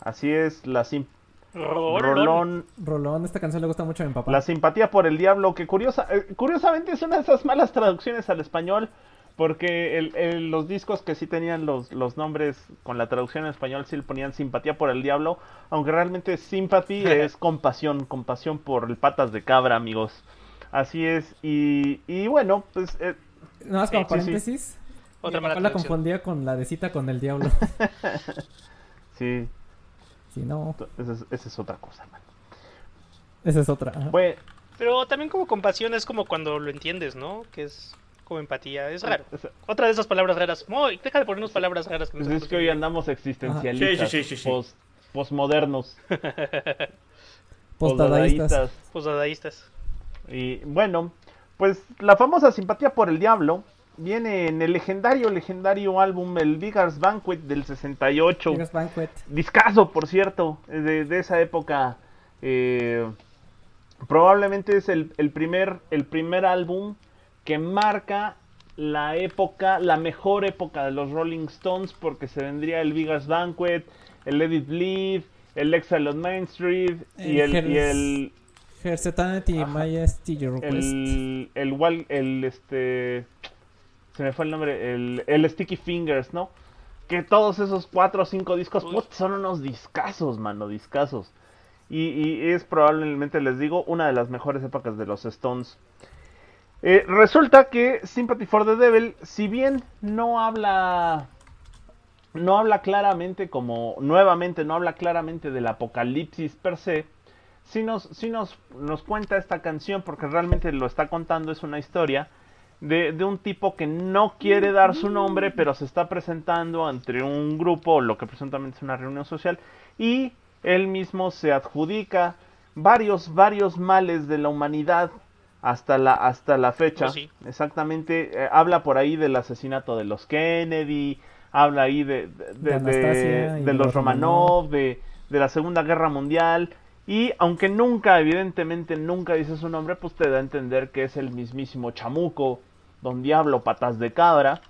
Así es, la sim Rolón. Rolón, esta canción le gusta mucho a mi papá. La simpatía por el diablo, que curiosa, eh, curiosamente es una de esas malas traducciones al español porque los discos que sí tenían los, los nombres con la traducción en español sí le ponían simpatía por el diablo, aunque realmente sympathy es compasión, compasión por el patas de cabra, amigos. Así es, y, y bueno, pues... Eh, Nada más como paréntesis, Otra la confundía con la de cita con el diablo. sí. Sí, no. Esa es, otra cosa, man. Esa es otra. Pero también como compasión es como cuando lo entiendes, ¿no? Que es como empatía. Es raro. Otra de esas palabras raras. Muy, deja de ponernos palabras raras. Que es que hoy andamos existencialistas. Sí, sí, sí, post, postmodernos. postdadaístas. Postdadaístas. Y bueno, pues la famosa simpatía por el diablo viene en el legendario, legendario álbum, el Vigars Banquet del 68. Vigars Banquet. Discaso, por cierto, de, de esa época. Eh, probablemente es el, el, primer, el primer álbum que marca la época, la mejor época de los Rolling Stones, porque se vendría el Vegas Banquet, el Let It Bleed, el Exile on Main Street y el... y el Hersetanity Majesty El, el, el, este... Se me fue el nombre, el, el Sticky Fingers, ¿no? Que todos esos cuatro o cinco discos son unos discazos, mano, discazos. Y, y, es probablemente, les digo, una de las mejores épocas de los Stones. Eh, resulta que Sympathy for the Devil, si bien no habla no habla claramente como nuevamente no habla claramente del apocalipsis per se, sí nos, nos, nos cuenta esta canción porque realmente lo está contando, es una historia de, de, un tipo que no quiere dar su nombre, pero se está presentando ante un grupo, lo que presuntamente es una reunión social, y él mismo se adjudica varios, varios males de la humanidad hasta la, hasta la fecha. Oh, sí. Exactamente, eh, habla por ahí del asesinato de los Kennedy, habla ahí de, de, De de- Anastasia y de los los Romanov, de, de la Segunda Guerra Mundial. Y aunque nunca, evidentemente, nunca dice su nombre, pues te da a entender que es el mismísimo Chamuco, Don Diablo, Patas de Cabra,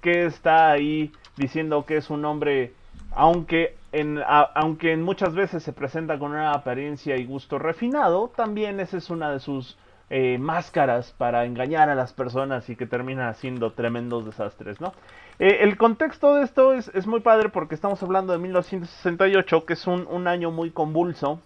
que está ahí diciendo que es un hombre, aunque en, a- aunque en muchas veces se presenta con una apariencia y gusto refinado, también esa es una de sus eh, máscaras para engañar a las personas y que termina haciendo tremendos desastres, ¿no? Eh, el contexto de esto es, muy padre porque estamos hablando de 1968, que es un, año muy convulso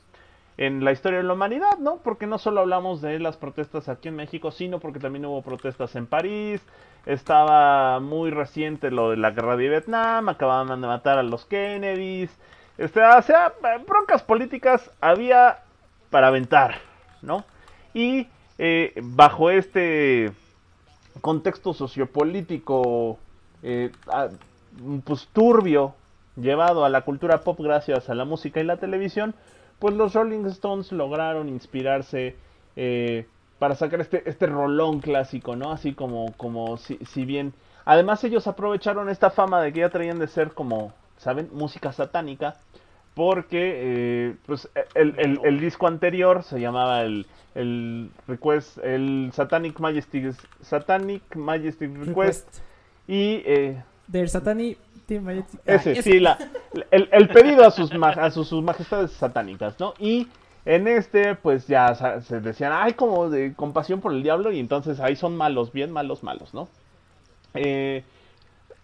en la historia de la humanidad, ¿no? Porque no solo hablamos de las protestas aquí en México, sino porque también hubo protestas en París, estaba muy reciente lo de la guerra de Vietnam, acababan de matar a los Kennedys, este, o sea, broncas políticas había para aventar, ¿no? Y eh, bajo este contexto sociopolítico eh, pues turbio llevado a la cultura pop gracias a la música y la televisión, pues los Rolling Stones lograron inspirarse eh, para sacar este, este rolón clásico, ¿no? Así como, como si, si bien... Además ellos aprovecharon esta fama de que ya traían de ser como, ¿saben? Música satánica, porque eh, pues el, el- el disco anterior se llamaba el, el Request, el Satanic Majesty, Satanic Majesty Request, Request. y eh, Del Satani Team Majesty- ese, Ah, sí, la, el, el pedido a sus, a sus, sus majestades satánicas, ¿no? Y en este, pues ya se decían, ay, como de compasión por el diablo, y entonces ahí son malos, bien malos, malos, ¿no? Eh,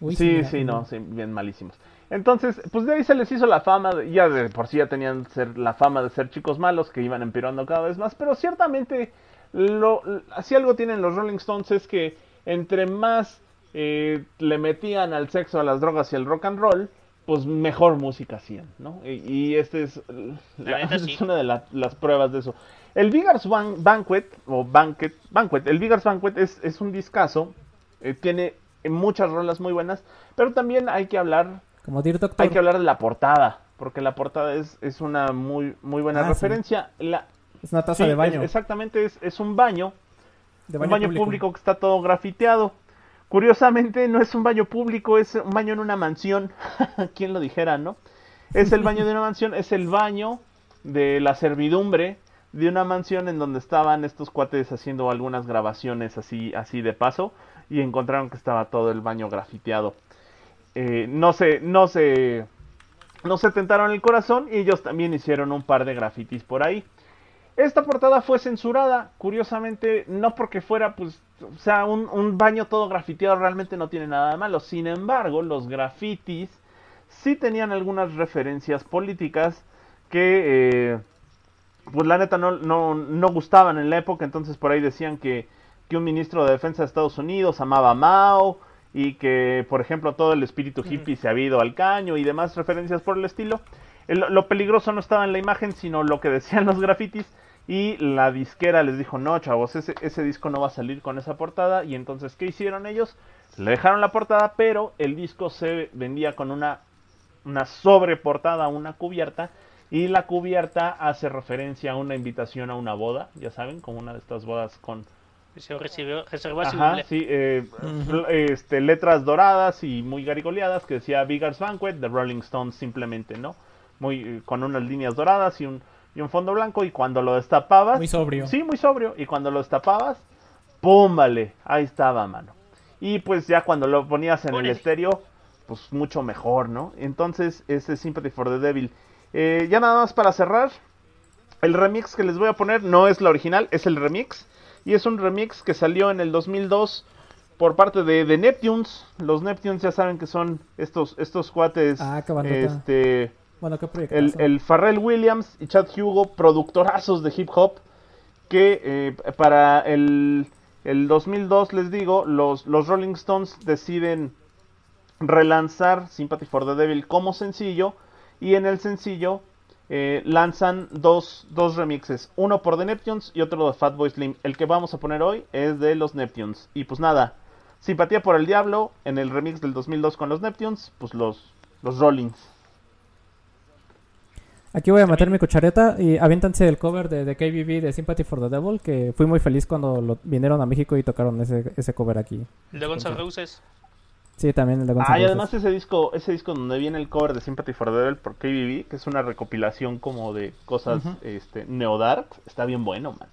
Uy, sí, mira, sí, no, sí, bien malísimos. Entonces, pues de ahí se les hizo la fama, de- ya de por sí ya tenían ser, la fama de ser chicos malos que iban empeorando cada vez más, pero ciertamente, lo, si algo tienen los Rolling Stones es que entre más eh, le metían al sexo, a las drogas y al rock and roll, pues mejor música hacían, ¿no? Y, y este es, la- una de la- las pruebas de eso. El Biggers Ban- Banquet, o Banquet, Banquet, el Biggers Banquet es, es un discazo, eh, tiene muchas rolas muy buenas, pero también hay que hablar Como Dear Doctor. hay que hablar de la portada, porque la portada es, es una muy, muy buena Ah, sí. referencia. La, Es una taza sí, de baño. es- exactamente, es, es un baño, de un baño público. que está todo grafiteado. Curiosamente, no es un baño público, es un baño en una mansión. ¿Quién lo dijera, no? Es el baño de una mansión, es el baño de la servidumbre de una mansión en donde estaban estos cuates haciendo algunas grabaciones así, así de paso y encontraron que estaba todo el baño grafiteado. Eh, no se, no se, no se tentaron el corazón y ellos también hicieron un par de grafitis por ahí. Esta portada fue censurada, curiosamente, no porque fuera, pues, o sea, un, un baño todo grafiteado realmente no tiene nada de malo. Sin embargo, los grafitis sí tenían algunas referencias políticas que, eh, pues, la neta no, no, no gustaban en la época. Entonces, por ahí decían que, que un ministro de defensa de Estados Unidos amaba a Mao y que, por ejemplo, todo el espíritu hippie se había ido al caño y demás referencias por el estilo. El- lo peligroso no estaba en la imagen, sino lo que decían los grafitis. Y la disquera les dijo, no, chavos, ese, ese disco no va a salir con esa portada. Y entonces, ¿qué hicieron ellos? Le dejaron la portada, pero el disco se vendía con una, una sobreportada, una cubierta. Y la cubierta hace referencia a una invitación a una boda, ya saben, como una de estas bodas con, Se recibió, Ajá, sí, eh, este, letras doradas y muy garigoleadas que decía Biggers Banquet de Rolling Stones simplemente, ¿no? Muy, eh, con unas líneas doradas y un, y un fondo blanco y cuando lo destapabas... Muy sobrio. Sí, muy sobrio. Y cuando lo destapabas, ¡pum! Vale, ahí estaba, mano. Y pues ya cuando lo ponías en el estéreo, pues mucho mejor, ¿no? Entonces, ese es Sympathy for the Devil. Eh, ya nada más para cerrar, el remix que les voy a poner no es la original, es el remix. Y es un remix que salió en el 2002 por parte de, de Neptunes. Los Neptunes ya saben que son estos, estos cuates. Ah, este, Bueno, qué el, el Pharrell Williams y Chad Hugo, productorazos de hip hop, que eh, para el, el 2002, les digo, los, los Rolling Stones deciden relanzar Sympathy for the Devil como sencillo, y en el sencillo eh, lanzan dos, dos remixes, uno por The Neptunes y otro de Fatboy Slim. El que vamos a poner hoy es de los Neptunes. Y pues nada, Simpatía por el Diablo en el remix del 2002 con los Neptunes, pues los, los Rollings. Aquí voy a meter mi cuchareta y aviéntanse el cover de, de KBB de Sympathy for the Devil, que fui muy feliz cuando lo, vinieron a México y tocaron ese, ese cover aquí. El de Guns N' Roses. Sí, también el de Ah, y además ese disco, ese disco donde viene el cover de Sympathy for the Devil por KBB, que es una recopilación como de cosas Ujú. este, neodark, está bien bueno, mano.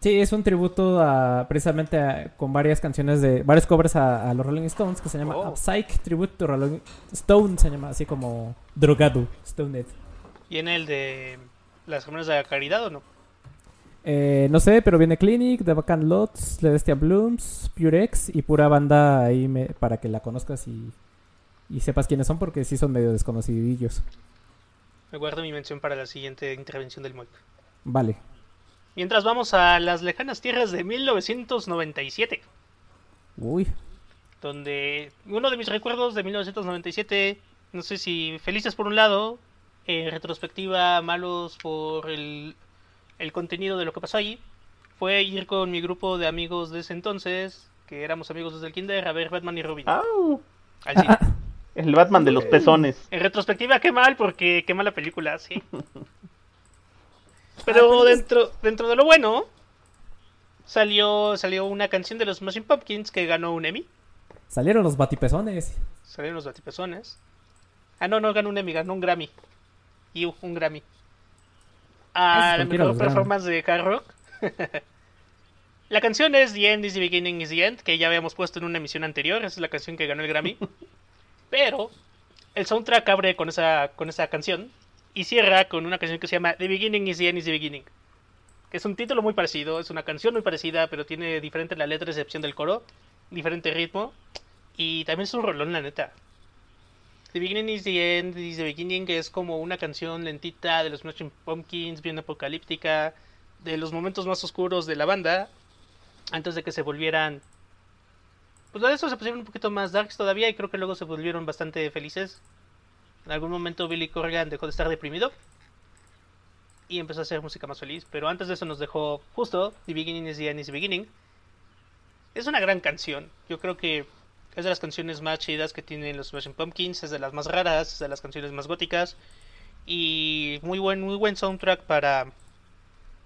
Sí, es un tributo a, precisamente a- con varias canciones de varios covers a, a los Rolling Stones que se llama Oh. Psych Tribute to Rolling Stone, se llama así como drogado, Stoned. ¿Viene el de las hermanas de la caridad o no? Eh, no sé, pero viene Clinic, The Vacant Lots, Celestia Blooms, Purex y pura banda ahí me- para que la conozcas y, y sepas quiénes son porque sí son medio desconocidillos. Me guardo mi mención para la siguiente intervención del Moik. Vale. Mientras vamos a las lejanas tierras de 1997, Uy, donde uno de mis recuerdos de 1997, no sé si felices por un lado, en retrospectiva malos por el, el contenido de lo que pasó allí, fue ir con mi grupo de amigos de ese entonces, que éramos amigos desde el kinder, a ver Batman y Robin ¡Au! al cine. El Batman de los pezones. En retrospectiva, qué mal, porque qué mala película, sí. Pero dentro, dentro de lo bueno, salió, salió una canción de los Smashing Pumpkins que ganó un Emmy. salieron los batipezones. Salieron los batipezones. Ah, no, no ganó un Emmy, ganó un Grammy. Y un Grammy. A la mejor performance de hard rock. la canción es The End is the Beginning is the End, que ya habíamos puesto en una emisión anterior. Esa es la canción que ganó el Grammy. Pero el soundtrack abre con esa, con esa canción y cierra con una canción que se llama The Beginning is the End is the Beginning. Que es un título muy parecido, es una canción muy parecida, pero tiene diferente la letra, excepción del coro, diferente ritmo. Y también es un rolón, la neta. The Beginning is the End is the Beginning es como una canción lentita de los Smashing Pumpkins, bien apocalíptica, de los momentos más oscuros de la banda, antes de que se volvieran... Pues de eso se pusieron un poquito más darks todavía y creo que luego se volvieron bastante felices. En algún momento Billy Corgan dejó de estar deprimido y empezó a hacer música más feliz, pero antes de eso nos dejó justo The Beginning is the End is the Beginning. Es una gran canción, yo creo que es de las canciones más chidas que tienen los Smashing Pumpkins, es de las más raras, es de las canciones más góticas y muy buen muy buen soundtrack para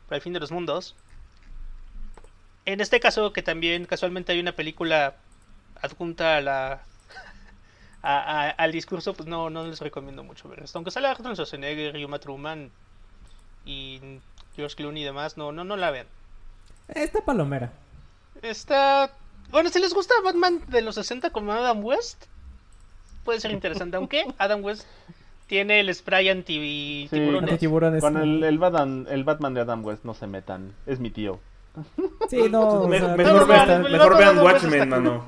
para el fin de los mundos. En este caso que también casualmente hay una película adjunta a la a- a- al discurso, pues no no les recomiendo mucho ver esto, aunque sale Arnold Schwarzenegger, Yuma Truman y George Clooney y demás, no no no la vean. Esta palomera. Está. Bueno, si les gusta Batman de los 60 como Adam West, puede ser interesante. Aunque Adam West tiene el spray anti tiburones. Antitiburones. Con el, el, Batman, el Batman de Adam West no se metan, es mi tío. Sí, no. o Me- sea, mejor no, vean, mejor vean Watchmen, mano.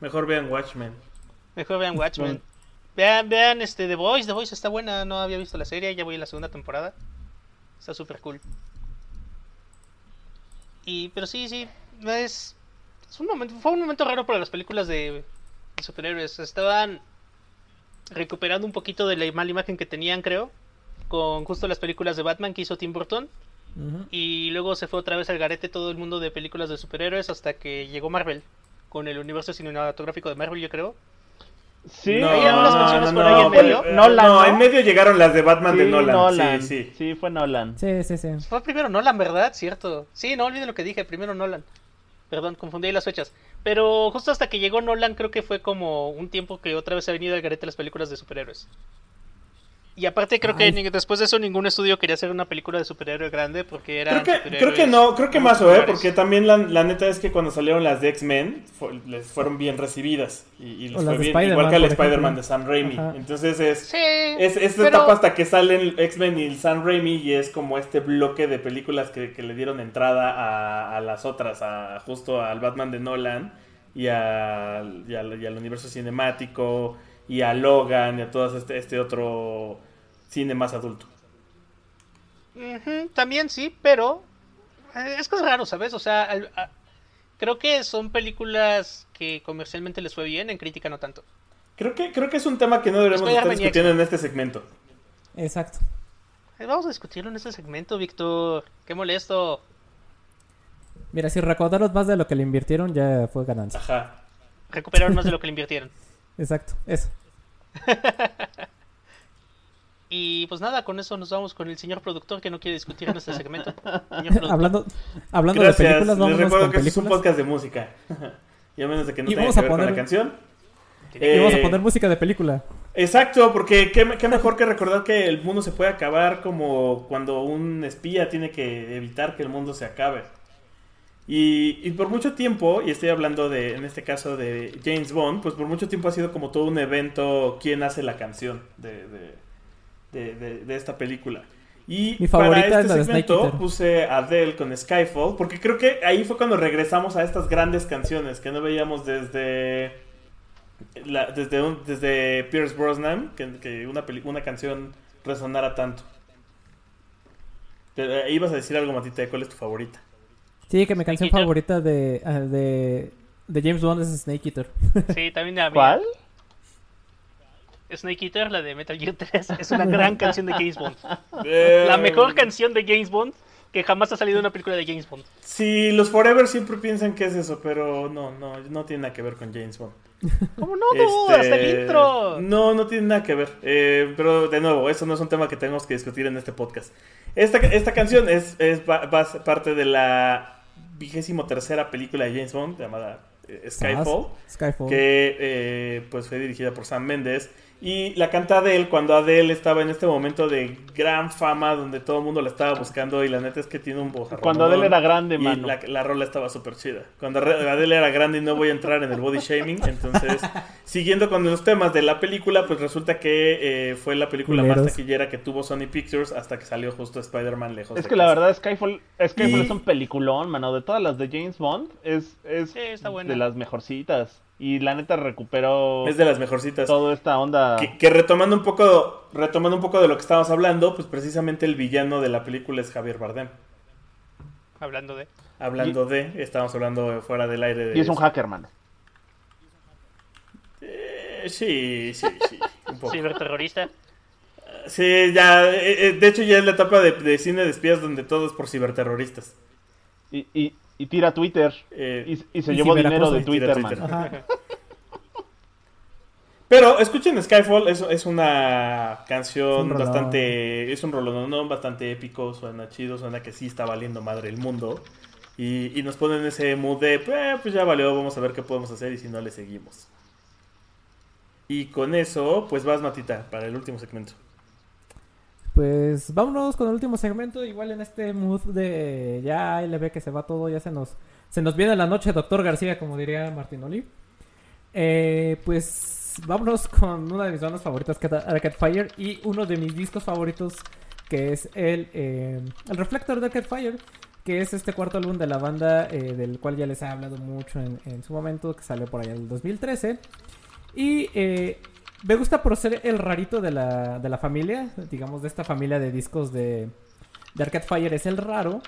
Mejor vean Watchmen. Mejor vean Watchmen. Vean, vean este The Voice. The Voice está buena. No había visto la serie. Ya voy a la segunda temporada. Está súper cool. Y, pero sí, sí. Es, es un momento, fue un momento raro para las películas de, de superhéroes. Estaban recuperando un poquito de la mala imagen que tenían, creo. Con justo las películas de Batman que hizo Tim Burton. Y luego se fue otra vez al garete todo el mundo de películas de superhéroes hasta que llegó Marvel. Con el universo cinematográfico de Marvel, yo creo. Sí, No, Hay algunas canciones por ahí en medio. eh, Nolan, no, ¿no? en medio llegaron las de Batman de Sí, Nolan. Sí, sí. fue Nolan. Sí, sí, sí. Fue primero Nolan, ¿verdad? Cierto. Sí, no olviden lo que dije, primero Nolan. Perdón, confundí las fechas. Pero justo hasta que llegó Nolan, creo que fue como un tiempo que otra vez ha venido al garete las películas de superhéroes. Y aparte creo que Ay. después de eso ningún estudio quería hacer una película de superhéroe grande porque era Creo que, creo que no, creo que más, ¿eh? Porque también la, la neta es que cuando salieron las de X-Men, les fueron bien recibidas. Y, y les O fue bien, Spider-Man, igual que el Spider-Man de Sam Raimi. Ajá. Entonces es, Sí. es esta pero- etapa hasta que salen X-Men y el Sam Raimi y es como este bloque de películas que, que le dieron entrada a, a las otras, a justo al Batman de Nolan y, a- y al, y al universo cinemático y a Logan y a todo este, este otro cine más adulto. Ujú, también sí, pero eh, es que es raro, ¿sabes? O sea, al- a- creo que son películas que comercialmente les fue bien, en crítica no tanto. Creo que, creo que es un tema que no deberíamos estar discutiendo en este segmento. Exacto. Eh, Vamos a discutirlo en este segmento, Víctor. Qué molesto. Mira, si recaudaron más de lo que le invirtieron, ya fue ganancia. Ajá. Recuperaron más de lo que le invirtieron. Exacto, eso. Y pues nada, con eso nos vamos con el señor productor que no quiere discutir en este segmento. Hablando hablando de películas, Les vámonos recuerdo con que este es un podcast de música. y a menos de que no Y tenga vamos que a ver con poner- la canción. Y vamos a Eh, poner música de película. Exacto, porque qué, qué mejor que recordar que el mundo se puede acabar como cuando un espía tiene que evitar que el mundo se acabe. Y, y por mucho tiempo, y estoy hablando de, en este caso de James Bond, pues por mucho tiempo ha sido como todo un evento quién hace la canción de, de, de- de- de esta película. Y Mi favorita para es este Snake segmento puse Adele con Skyfall, porque creo que ahí fue cuando regresamos a estas grandes canciones que no veíamos desde la- desde, un- desde Pierce Brosnan, que, que una, peli- una canción resonara tanto. Pero, eh, ibas a decir algo, Matita, ¿cuál es tu favorita? Sí, que mi canción Eater. favorita de, ah, de, de James Bond es Snake Eater. Sí, también la mía. ¿Cuál? Snake Eater, la de Metal Gear 3, es una gran canción de James Bond. La mejor canción de James Bond que jamás ha salido en una película de James Bond. Sí, los Forever siempre piensan que es eso, pero no, no, no tiene nada que ver con James Bond. ¿Cómo no, dude? Hasta el Este, intro. No, no tiene nada que ver. Eh, pero de nuevo, eso no es un tema que tenemos que discutir en este podcast. Esta, esta canción es, es parte de la vigésimo tercera película de James Bond llamada eh, Skyfall. Skyfall. que eh, pues fue dirigida por Sam Mendes y la canta Adele cuando Adele estaba en este momento de gran fama donde todo el mundo la estaba buscando y la neta es que tiene un voz Cuando Adele era grande, y mano. la, la rola estaba súper chida. Cuando Adele era grande y no voy a entrar en el body shaming, entonces siguiendo con los temas de la película, pues resulta que eh, fue la película más taquillera que tuvo Sony Pictures hasta que salió justo Spider-Man lejos. Es de que la verdad Skyfall, Skyfall Y- es un peliculón, mano. De todas las de James Bond, es, es Sí, está buena. de las mejorcitas. Y la neta recuperó es de las mejorcitas. toda esta onda. Que, que retomando un poco retomando un poco de lo que estábamos hablando, pues precisamente el villano de la película es Javier Bardem. Hablando de. Hablando de, estábamos hablando fuera del aire de Y es un hacker, mano. Eh, sí, sí, sí, un poco. Ciberterrorista. Sí, ya, eh, eh, de hecho ya es la etapa de, de cine de espías donde todo es por ciberterroristas. Y, y, y tira Twitter. Eh, Y, y se Y llevó dinero de Twitter. Pero escuchen Skyfall, es, es una Es canción bastante, es un rolón bastante épico, suena chido, suena que sí está valiendo madre el mundo. Y, y nos ponen ese mood de, "Eh, pues ya valió, vamos a ver qué podemos hacer y si no le seguimos. Y con eso, pues vas Matita, para el último segmento. Pues vámonos con el último segmento. Igual en este mood de ya le ve que se va todo, ya se nos, se nos viene la noche, doctor García, como diría Martinoli. Eh, pues vámonos con una de mis bandas favoritas, Arcade Fire, y uno de mis discos favoritos, que es el, eh, el Reflector de Arcade Fire, que es este cuarto álbum de la banda, eh, del cual ya les he hablado mucho en, en su momento, que salió por allá en el 2013. Y eh, me gusta por ser el rarito de la, de la familia, digamos, de esta familia de discos de, de Arcade Fire. Es el raro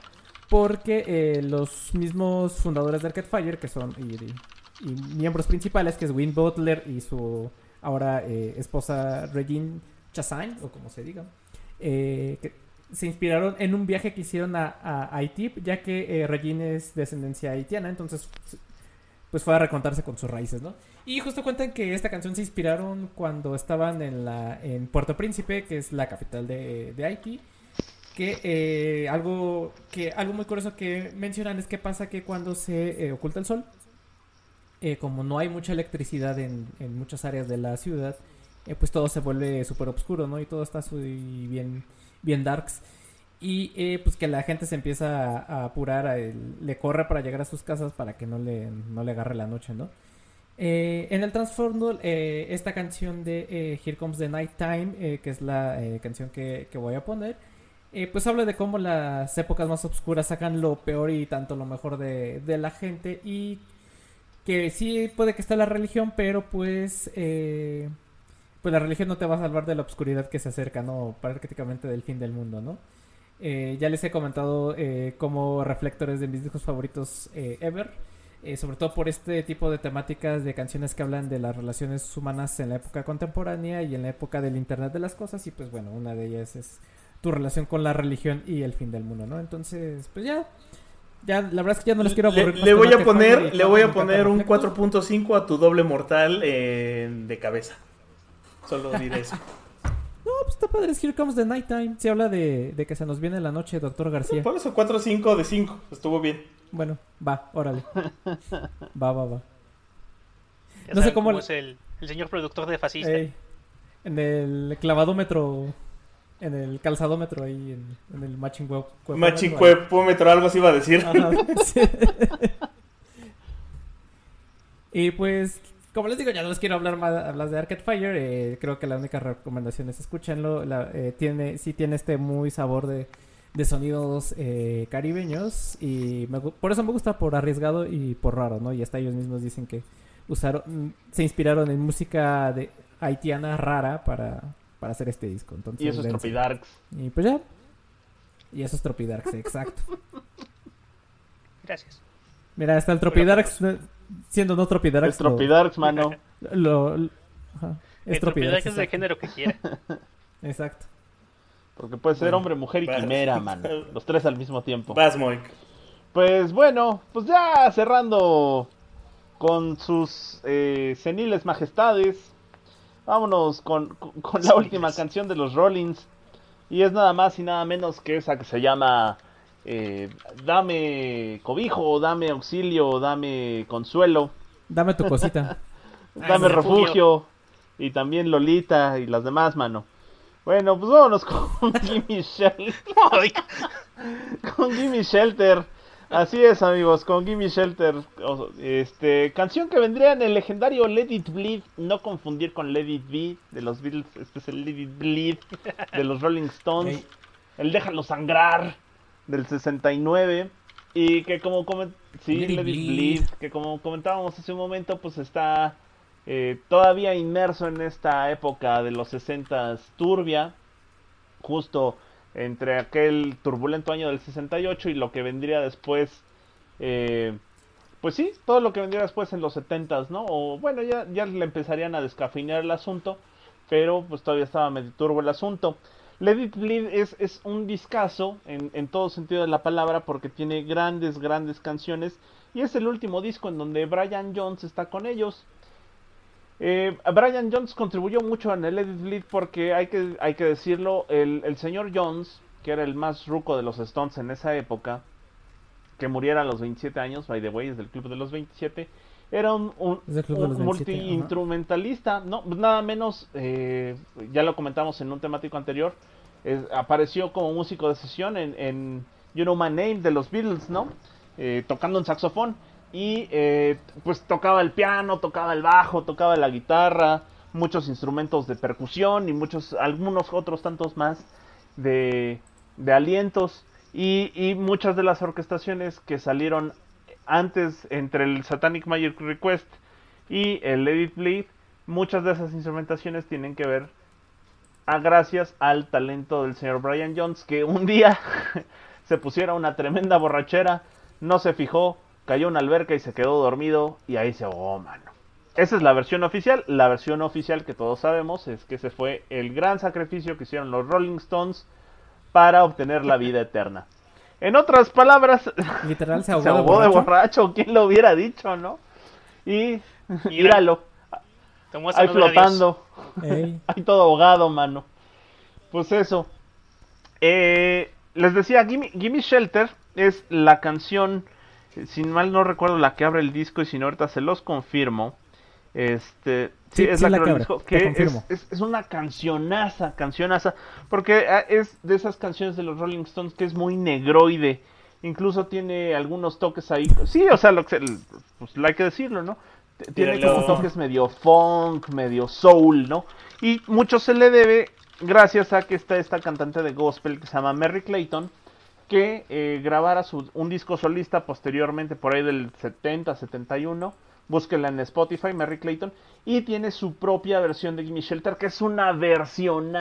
porque eh, los mismos fundadores de Arcade Fire, que son miembros principales, que es Win Butler y su ahora eh, esposa Regine Chassain, o como se diga, eh, se inspiraron en un viaje que hicieron a, a Haití, ya que Regine es descendencia haitiana, entonces pues fue a recontarse con sus raíces, ¿no? Y justo cuentan que esta canción se inspiraron cuando estaban en la en Puerto Príncipe, que es la capital de, de Haití. Que eh, algo que algo muy curioso que mencionan es que pasa que cuando se eh, oculta el sol, eh, como no hay mucha electricidad en, en muchas áreas de la ciudad, pues todo se vuelve súper oscuro, ¿no? Y todo está muy bien, bien darks. Y eh, pues que la gente se empieza a, apurar, a le corre para llegar a sus casas para que no le, no le agarre la noche, ¿no? Eh, en el trasfondo, eh, esta canción de eh, Here Comes the Night Time, eh, que es la eh, canción que, que voy a poner, pues habla de cómo las épocas más oscuras sacan lo peor y tanto lo mejor de, de la gente y que sí puede que esté la religión, pero pues, pues la religión no te va a salvar de la oscuridad que se acerca, ¿no? Prácticamente del fin del mundo, ¿no? Eh, ya les he comentado eh, como reflectores de mis discos favoritos eh, ever. eh, sobre todo por este tipo de temáticas de canciones que hablan de las relaciones humanas en la época contemporánea y en la época del Internet de las cosas. Y pues bueno, una de ellas es tu relación con la religión y el fin del mundo, ¿no? Entonces, pues ya. Ya, la verdad es que ya no les quiero Le, aburrir. le con voy a poner, le voy a poner un Reflector. 4.5 a tu doble mortal eh, de cabeza. Solo diré eso. No, pues está padre, es Here Comes the Nighttime. Se habla de, de que se nos viene la noche, doctor García. Por eso 4 o 5 de 5. Estuvo bien. Bueno, va, órale. Va, va, va. Ya No sé cómo- es el, el señor productor de Fascista. Ey, en el clavadómetro, en el calzadómetro ahí, en, en el matching web. Machincuepómetro, algo así iba a decir. Ajá, sí. y pues, como les digo, ya no les quiero hablar más, más de Arcade Fire. eh, creo que la única recomendación es escúchenlo. La- eh, tiene, sí tiene este muy sabor de, de sonidos eh, caribeños. Y me por eso me gusta, por arriesgado y por raro, ¿no? Y hasta ellos mismos dicen que usaron, mm, se inspiraron en música de haitiana rara para, para hacer este disco. Entonces, Y eso es dense. Tropidarks. Y pues ya. Y eso es Tropidarks, exacto. Gracias. Mira, hasta el Tropidarks, siendo no Tropidarks, Es Tropidarks, mano. Lo, lo- ajá, es El Tropidarks. es de exacto. género que quiera. Exacto. Porque puede ser hombre, mujer y vas. quimera, mano. Los tres al mismo tiempo. Vas, Moik. Pues bueno, pues ya cerrando con sus eh, seniles majestades. Vámonos con, con- con la última canción de los Rollins. Y es nada más y nada menos que esa que se llama eh, Dame cobijo, dame auxilio, dame consuelo, Dame tu cosita. dame refugio. refugio. Y también Lolita y las demás, mano. Bueno, pues vámonos con Gimme Shelter. Con Gimme Shelter. Así es, amigos, con Gimme Shelter. Este, canción que vendría en el legendario Let It Bleed, no confundir con Let It Be de los Beatles, este es el Let It Bleed de los Rolling Stones. El Déjalo Sangrar del 69 y que como sí, Bleed. Que como comentábamos hace un momento, pues está eh, todavía inmerso en esta época de los 60 turbia, justo entre aquel turbulento año del 68 y lo que vendría después, eh, pues sí, todo lo que vendría después en los 70s, ¿no? O bueno, ya, ya le empezarían a descafeinar el asunto, pero pues todavía estaba medio turbo el asunto. Let It Bleed es, un discazo en, todo sentido de la palabra porque tiene grandes, grandes canciones y es el último disco en donde Brian Jones está con ellos. Eh, Brian Jones contribuyó mucho en el Let Bleed porque hay que, hay que decirlo, el, el señor Jones, que era el más ruco de los Stones en esa época, que muriera a los 27 años, by the way, es del club de los 27, era un, un, un los 27, ajá. multi-instrumentalista, no, pues nada menos, eh, ya lo comentamos en un temático anterior, apareció como músico de sesión en, en You Know My Name de los Beatles, ¿no? Eh, tocando un saxofón y eh, pues tocaba el piano, tocaba el bajo, tocaba la guitarra, muchos instrumentos de percusión y muchos, algunos otros tantos más de, de alientos y, y muchas de las orquestaciones que salieron antes entre el Satanic Magic Request y el Let It Bleed, muchas de esas instrumentaciones tienen que ver a gracias al talento del señor Brian Jones que un día se pusiera una tremenda borrachera, no se fijó, cayó en una alberca y se quedó dormido y ahí se ahogó, mano. Esa es la versión oficial. La versión oficial que todos sabemos es que ese fue el gran sacrificio que hicieron los Rolling Stones para obtener la vida eterna. En otras palabras, Literal se ahogó, se ahogó de de borracho. borracho, ¿quién lo hubiera dicho, no? Y míralo, ahí flotando. Ey, Ahí todo ahogado, mano. Pues eso. Eh, les decía, Gimme, Gimme Shelter es la canción, eh, sin mal no recuerdo, la que abre el disco y si no ahorita se los confirmo. Este, sí, Sí, es sí, la, la que es, confirmo. es- es una cancionaza, cancionaza, porque ah, es de esas canciones de los Rolling Stones que es muy negroide. Incluso tiene algunos toques ahí. Sí, o sea, lo que, se- pues hay que decirlo, ¿no? Tiene Míralo. como toques medio funk, medio soul, ¿no? Y mucho se le debe gracias a que está esta cantante de gospel que se llama Mary Clayton, que eh, grabara su, un disco solista posteriormente, por ahí del 70, 71. Búsquenla en Spotify, Mary Clayton. Y tiene su propia versión de Gimme Shelter, que es una versión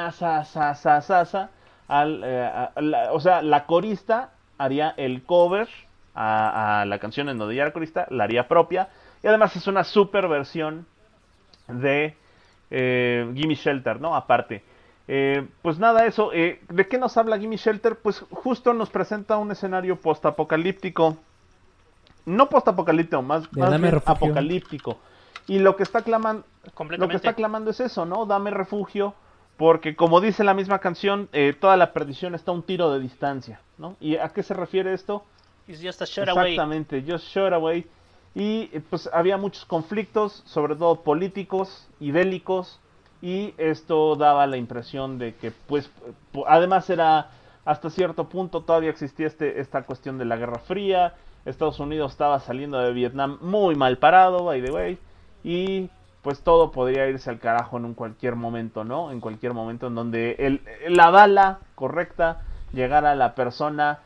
al, eh, a- a la- O sea, la corista haría el cover a, la canción en donde ella era corista, la haría propia. Y además es una super versión de eh, Gimme Shelter, ¿no? Aparte. Eh, pues nada, eso. eh, ¿De qué nos habla Gimme Shelter? Pues justo nos presenta un escenario postapocalíptico. No postapocalíptico, más, más bien apocalíptico. Y lo que está clamando, lo que está clamando es eso, ¿no? Dame refugio, Porque como dice la misma canción, eh, toda la perdición está a un tiro de distancia, ¿no? ¿Y a qué se refiere esto? It's just a shot away. Exactamente, just shot away. Y pues había muchos conflictos, sobre todo políticos y bélicos, y esto daba la impresión de que pues además era hasta cierto punto todavía existía este, esta cuestión de la Guerra Fría, Estados Unidos estaba saliendo de Vietnam muy mal parado, by the way, y pues todo podría irse al carajo en un cualquier momento, ¿no? En cualquier momento en donde el, la bala correcta llegara a la persona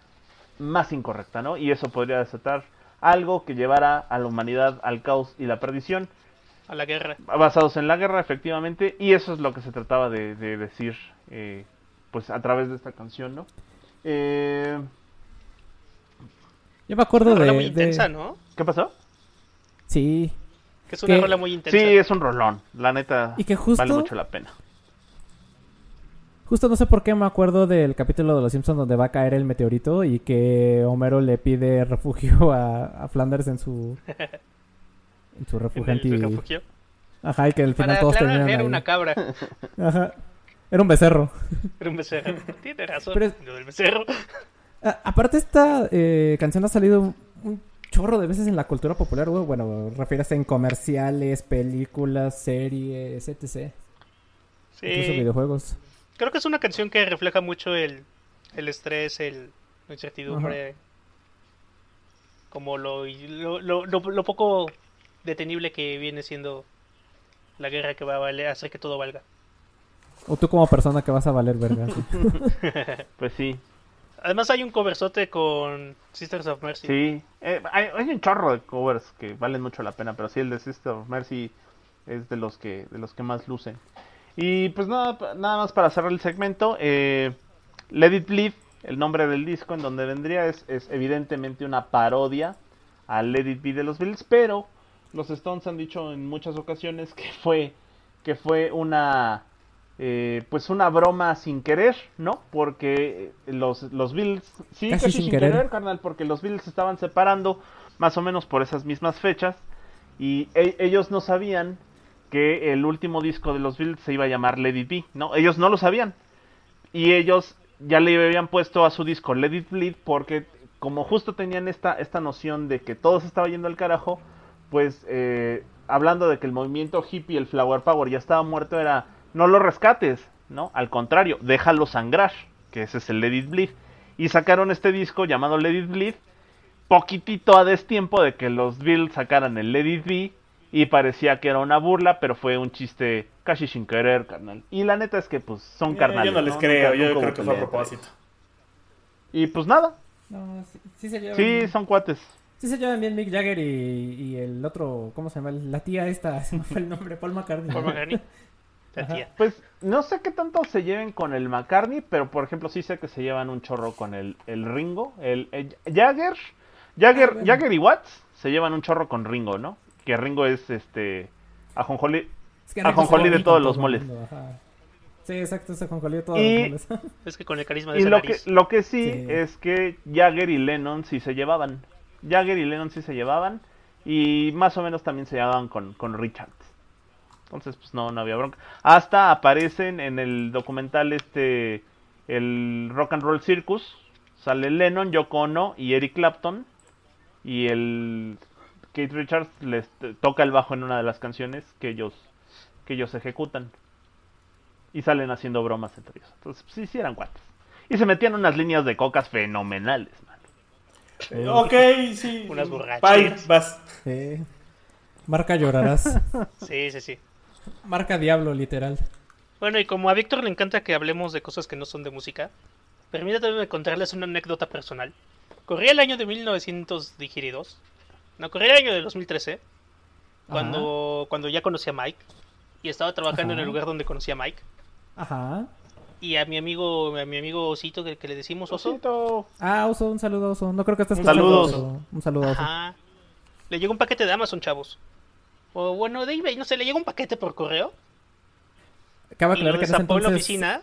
más incorrecta, ¿no? Y eso podría desatar algo que llevara a la humanidad al caos y la perdición, A la guerra. basados en la guerra, efectivamente, y eso es lo que se trataba de, de decir, eh, pues a través de esta canción, ¿no? Eh, Yo me acuerdo Una rola de, muy de- intensa, ¿no? ¿Qué pasó? Sí. Que es una Que- rola muy intensa. Sí, es un rolón, la neta, Y que justo- vale mucho la pena. Justo no sé por qué me acuerdo del capítulo de Los Simpsons donde va a caer el meteorito y que Homero le pide refugio a, a Flanders en su en su En refugio el anti... refugio. Ajá, y que al final Para todos terminan era ahí. una cabra. Ajá. Era un becerro. Era un becerro. Tiene razón. Pero es- Lo del becerro. A- aparte esta eh, canción ha salido un, chorro de veces en la cultura popular, güey. Bueno, refieres en comerciales, películas, series, etc. Incluso Sí. videojuegos. Creo que es una canción que refleja mucho el, el estrés, el, la incertidumbre. Como lo, lo, lo, lo- lo poco detenible que viene siendo la guerra que va a valer, hacer que todo valga. O tú como persona que vas a valer verga. Pues sí, Además hay un coversote con Sisters of Mercy. sí. Eh, hay, un chorro de covers que valen mucho la pena, pero sí el de Sister of Mercy es de los que, de los que más lucen. Y pues nada, nada más para cerrar el segmento, eh, Let It Bleed, el nombre del disco en donde vendría es, es evidentemente una parodia a Let It Be de los Beatles, pero los Stones han dicho en muchas ocasiones que fue que fue una eh, pues una broma sin querer, ¿no? Porque los, los Beatles, sí, Casi casi, sin sin querer. querer, carnal, porque los Beatles se estaban separando más o menos por esas mismas fechas y e- ellos no sabían que el último disco de los Beatles se iba a llamar Let It Be, ¿no? Ellos no lo sabían. Y ellos ya le habían puesto a su disco Let It Bleed porque como justo tenían esta, esta noción de que todo se estaba yendo al carajo, pues eh, hablando de que el movimiento hippie, el Flower Power ya estaba muerto, era no lo rescates, ¿no? Al contrario, déjalo sangrar, que ese es el Let It Bleed. Y sacaron este disco llamado Let It Bleed, poquitito a destiempo de que los Beatles sacaran el Let It Be y parecía que era una burla, pero fue un chiste casi sin querer, carnal. Y la neta es que pues son Eh, carnales. yo no les ¿no? creo, Nunca- yo nunca creo que fue a propósito. Y pues nada, No, sí, sí se llevan. sí, son cuates. Sí se llevan bien Mick Jagger y, y el otro, ¿cómo se llama? La tía esta, se me fue el nombre, Paul McCartney. Paul McCartney. Pues no sé qué tanto se lleven con el McCartney, pero por ejemplo sí sé que se llevan un chorro con el, el Ringo. El, el Jagger, Jagger, Ah, bueno. Jagger y Watts se llevan un chorro con Ringo, ¿no? Que Ringo es este ajonjolí. Es que Ajonjolí de todos los moles. mundo. Sí, exacto, es ajonjolí de todos Y- los moles. Es que con el carisma de Y lo que, lo que sí, Sí. es que Jagger y Lennon sí se llevaban. Jagger y Lennon sí se llevaban. Y más o menos también se llevaban con, con Richards. Entonces, pues no, no había bronca. Hasta aparecen en el documental este, el Rock and Roll Circus. Sale Lennon, Yoko Ono y Eric Clapton. Y el Keith Richards les toca el bajo en una de las canciones que ellos, que ellos ejecutan. Y salen haciendo bromas entre ellos. Entonces, pues, sí, sí eran cuates. Y se metían unas líneas de cocas fenomenales, man. Eh, ok, sí. Unas borracheras. Bye, vas. Marca llorarás. Sí, sí, sí. Marca diablo, literal. Bueno, y como a Víctor le encanta que hablemos de cosas que no son de música, permítanme contarles una anécdota personal. Corría el año de 1922. No, corría el año de 2013. Cuando, cuando ya conocí a Mike. Y estaba trabajando en el lugar donde conocí a Mike. Ajá. Y a mi amigo, a mi amigo Osito, que, que le decimos Oso. Osito. Ah, Oso, un saludo, Oso. No creo que estés Un escuchando, saludo, pero Un saludo, Oso. Ajá. Le llegó un paquete de Amazon, chavos. O bueno, de eBay, no sé, le llegó un paquete por correo. Y lo aclarar que en ese destapó en la entonces oficina.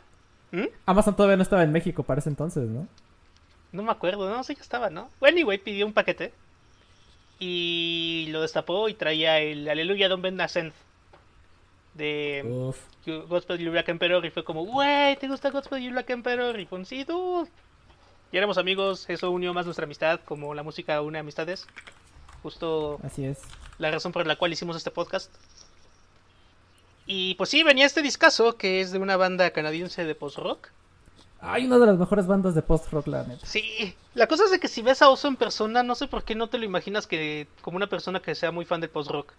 ¿Mm? Amazon todavía no estaba en México para ese entonces, ¿no? No me acuerdo, no sé, ya estaba, ¿no? Bueno, anyway, pidió un paquete. Y lo destapó y traía el Aleluya Don Ben Ascend. de Uf. Godspeed You Black Emperor y fue como, wey, ¿te gusta Godspeed You Black Emperor? Y fue, sí, dude. Y éramos amigos, eso unió más nuestra amistad, como la música une amistades. Justo Así es. La razón por la cual hicimos este podcast. Y pues sí, venía este discazo que es de una banda canadiense de post-rock. Hay una de las mejores bandas de post-rock, la neta. Sí, la cosa es de que si ves a Oso en persona, no sé por qué no te lo imaginas que como una persona que sea muy fan del post-rock.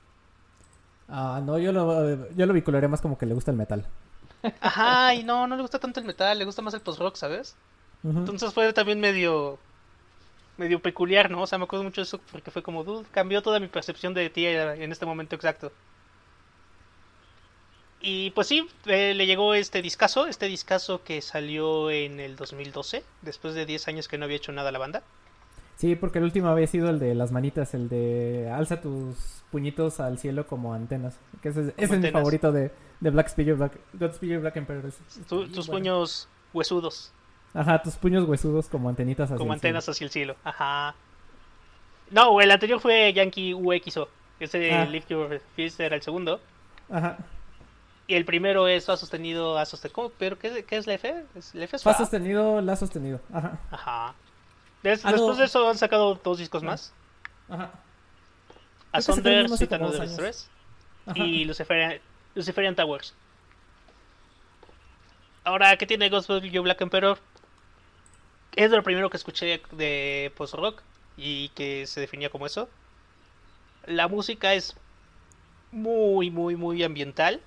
Ah, no, yo lo, yo lo vincularé más como que le gusta el metal. Ajá, y no, no le gusta tanto el metal, le gusta más el post-rock, ¿sabes? Entonces fue también medio medio peculiar, ¿no? O sea, me acuerdo mucho de eso porque fue como, dude, cambió toda mi percepción de ti en este momento exacto. Y pues sí, eh, le llegó este discazo, este discazo que salió en el 2012, después de 10 años que no había hecho nada la banda. Sí, porque el último había sido el de las manitas, el de alza tus puñitos al cielo como antenas. Que ese, es- ese es mi antenas. favorito de, de Black Spear, Black, Black Emperor. Tu- tus bueno. puños huesudos, Ajá, tus puños huesudos como antenitas hacia como el cielo. antenas hacia el cielo. Ajá. No, el anterior fue Yankee UXO. Ese Ah. Lift Your Fist era el segundo. Ajá. Y el primero es Fa sostenido, A sostenido. ¿Pero qué, qué es la F? ¿Es- ¿La F es Fa Fa? sostenido, La sostenido. Ajá. Ajá. Des- Ah, no. Después de eso han sacado dos discos más. Ajá. Asunder, como de. Distress Ajá. y Luciferian, Luciferian Towers. Ahora, ¿qué tiene You Black Emperor? Es lo primero que escuché de post-rock y que se definía como eso. La música es muy, muy, muy ambiental.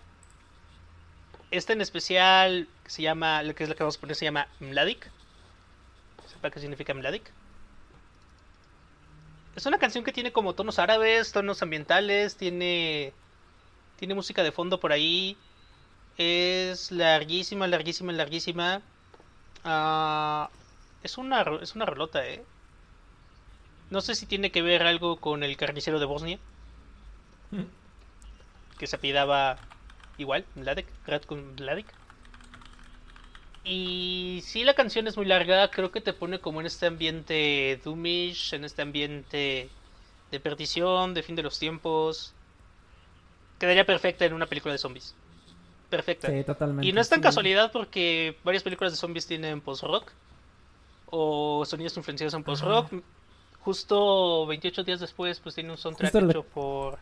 Esta en especial se llama, lo que es la que vamos a poner, se llama Mladic. ¿Sepa qué significa Mladic? Es una canción que tiene como tonos árabes, tonos ambientales, tiene tiene música de fondo por ahí. Es larguísima, larguísima, larguísima. Ah, es una ro- es una rolota, eh. No sé si tiene que ver algo con el carnicero de Bosnia, que se apellidaba igual, Mladic, Ratko Mladic. Y sí, la canción es muy larga, creo que te pone como en este ambiente doomish, en este ambiente de perdición, de fin de los tiempos. Quedaría perfecta en una película de zombies. Perfecta. Sí, totalmente. Y no es tan sí. casualidad porque varias películas de zombies tienen post-rock o sonidos influenciados en post-rock. Justo 28 días después, pues tiene un soundtrack Justo hecho por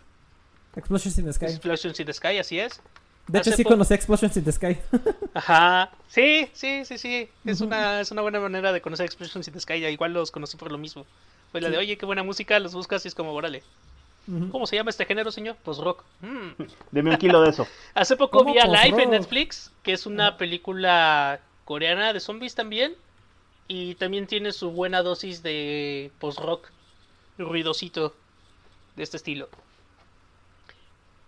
Explosions in the Sky. Explosions in the Sky, así es. De hecho, hace sí po- conocí Explosions in the Sky. Ajá, sí, sí, sí, sí. Es una, es una buena manera de conocer Explosions in the Sky. Igual los conocí por lo mismo. Fue la de, oye, qué buena música, los buscas y es como, órale. ¿Cómo se llama este género, señor? Pues rock. Mm. Deme un kilo de eso. Hace poco ¿Cómo vi a Live en? Netflix, que es una película coreana de zombies también. Y también tiene su buena dosis de post-rock ruidosito de este estilo.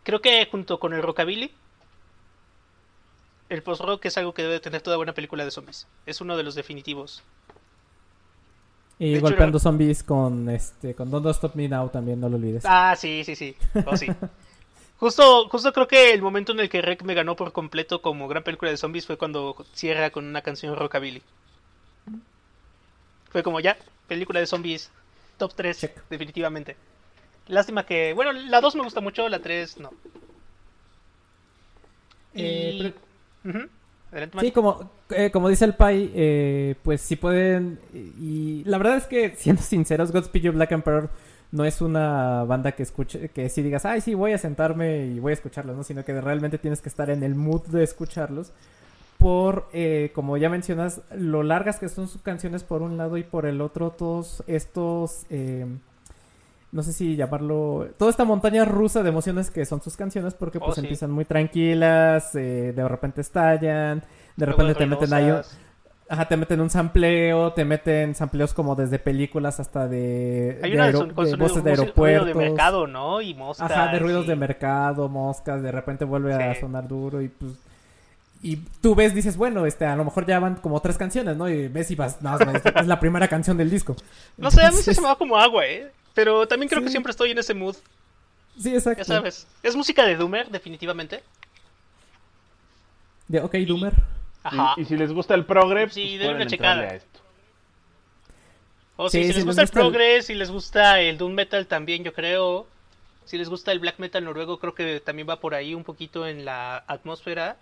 Creo que junto con el rockabilly, el post-rock es algo que debe tener toda buena película de zombies. Es uno de los definitivos. Y De golpeando zombies con este con Don't Stop Me Now también, no lo olvides. Ah, sí, sí, sí. Oh, sí. Justo, justo creo que el momento en el que Rec me ganó por completo como gran película de zombies fue cuando cierra con una canción rockabilly. Fue como ya, película de zombies top 3, Check. definitivamente. Lástima que, bueno, la 2 me gusta mucho, la 3 no. Eh, Y- pero- Ujú. Adelante, Sí, como, eh, como dice el Pai, eh, pues si pueden. Y la verdad es que, siendo sinceros, Godspeed You Black Emperor no es una banda que escuche, que si digas, ay, sí, voy a sentarme y voy a escucharlos, ¿no? Sino que realmente tienes que estar en el mood de escucharlos. Por, eh, como ya mencionas, lo largas que son sus canciones por un lado y por el otro, todos estos. eh, no sé si llamarlo. Toda esta montaña rusa de emociones que son sus canciones, porque Oh, pues sí. empiezan muy tranquilas, eh, de repente estallan, de repente te meten ahí. Ajá, te meten un sampleo, te meten sampleos como desde películas hasta de, Hay de, una de sonido- voces de aeropuertos. de mercado, ¿no? Y moscas. Ajá, de ruidos y- de mercado, moscas, de repente vuelve a sonar duro y pues... Y tú ves, dices, bueno, este, a lo mejor ya van como tres canciones, ¿no? Y ves y vas, no, es, es la primera canción del disco. No sé, a mí Entonces, se me va como agua, ¿eh? Pero también creo que siempre estoy en ese mood, Sí, exacto. ya sabes. Es música de Doomer, definitivamente. De, ok, Doomer. Ajá. Y, y si les gusta el progre, Sí, pues una checada. a esto. O sí, si si les gusta el gusta el- progress, si les gusta el Doom Metal también, yo creo. Si les gusta el black metal noruego, creo que también va por ahí un poquito en la atmósfera.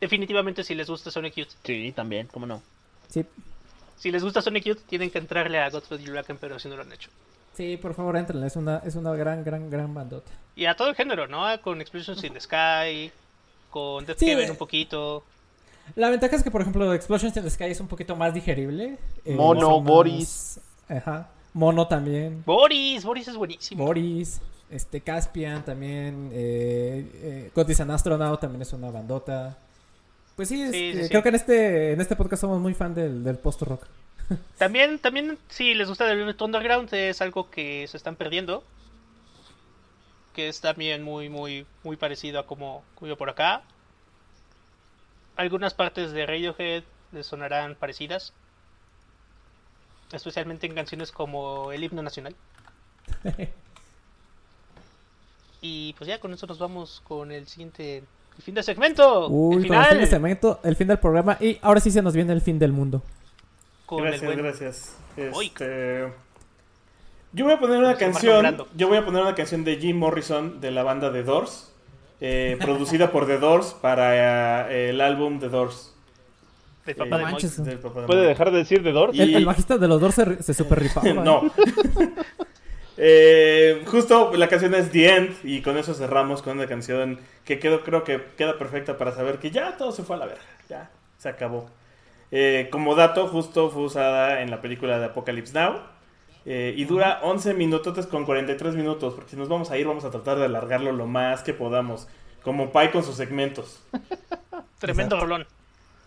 Definitivamente si les gusta Sonic Youth. Sí, también, cómo no. Sí, Si les gusta Sonic Youth, tienen que entrarle a Godspell Black pero si no lo han hecho. sí, por favor, entrenle. Es una, es una gran, gran, gran bandota. Y a todo el género, ¿no? Con Explosions in the Sky, con Death Sí, eh. un poquito. La ventaja es que, por ejemplo, Explosions in the Sky es un poquito más digerible. eh, Mono, más- Boris. Ajá. Mono también. Boris, Boris es buenísimo. Boris. Este, Caspian también. Eh, eh, God is an Astronaut también es una bandota. Pues sí, Sí, este, sí, sí. creo que en este, en este podcast somos muy fan del, del post-rock. También, también, si les gusta el Underground, es algo que se están perdiendo. Que es también muy, muy, muy parecido a como como por acá. Algunas partes de Radiohead les sonarán parecidas. Especialmente en canciones como el himno nacional. Y pues ya con eso nos vamos con el siguiente. Fin de segmento. Uy, el con el fin final. de segmento, el fin del programa. Y ahora sí se nos viene el fin del mundo. Gracias, buen- gracias. Uy. Este, Yo voy a poner una canción. Yo voy a poner una canción de Jim Morrison de la banda The Doors, eh, producida por The Doors para eh, el álbum The Doors. del Eh, de manches. del papá de ¿Puede dejar de decir de Doors? Y- El, el bajista de los dos se, se super rifaba. no. Eh, justo la canción es The End y con eso cerramos con una canción que quedó, creo que queda perfecta para saber que ya todo se fue a la verga, ya se acabó. Eh, como dato, justo fue usada en la película de Apocalypse Now eh, y dura 11 minutos con 43 minutos, porque si nos vamos a ir vamos a tratar de alargarlo lo más que podamos, como Pai con sus segmentos. Tremendo rolón.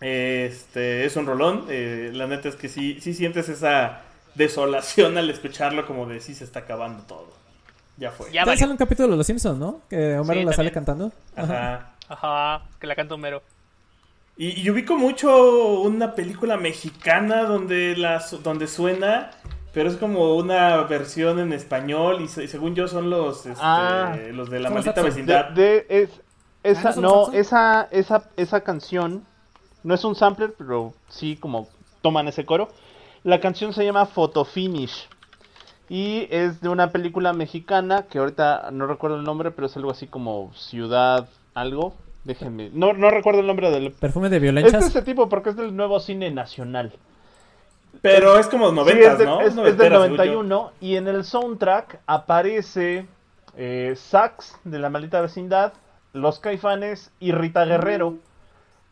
Este es un rolón. eh, la neta es que sí, sí sientes esa desolación al escucharlo, como de sí se está acabando todo. Ya fue. Ya sale un capítulo de Los Simpsons, ¿no? Que Homero Sí, la sale cantando. Ajá. Ajá, que la canta Homero. Y, y ubico mucho una película mexicana donde, la, donde suena, pero es como una versión en español y, se- y según yo son los, este, Ah. los de la maldita vecindad. De, de- es, esa, Ah, ¿no no, esa, esa, esa canción no es un sampler, pero sí como toman ese coro. La canción se llama Photo Finish y es de una película mexicana que ahorita no recuerdo el nombre, pero es algo así como Ciudad algo. Déjenme, no, no recuerdo el nombre del... Perfume de Es de ese tipo porque es del nuevo cine nacional. Pero es como Sí, 90, es, de- ¿no? es- es del según yo. 91 y en el soundtrack aparece eh, Sax de la maldita vecindad, Los Caifanes y Rita Guerrero,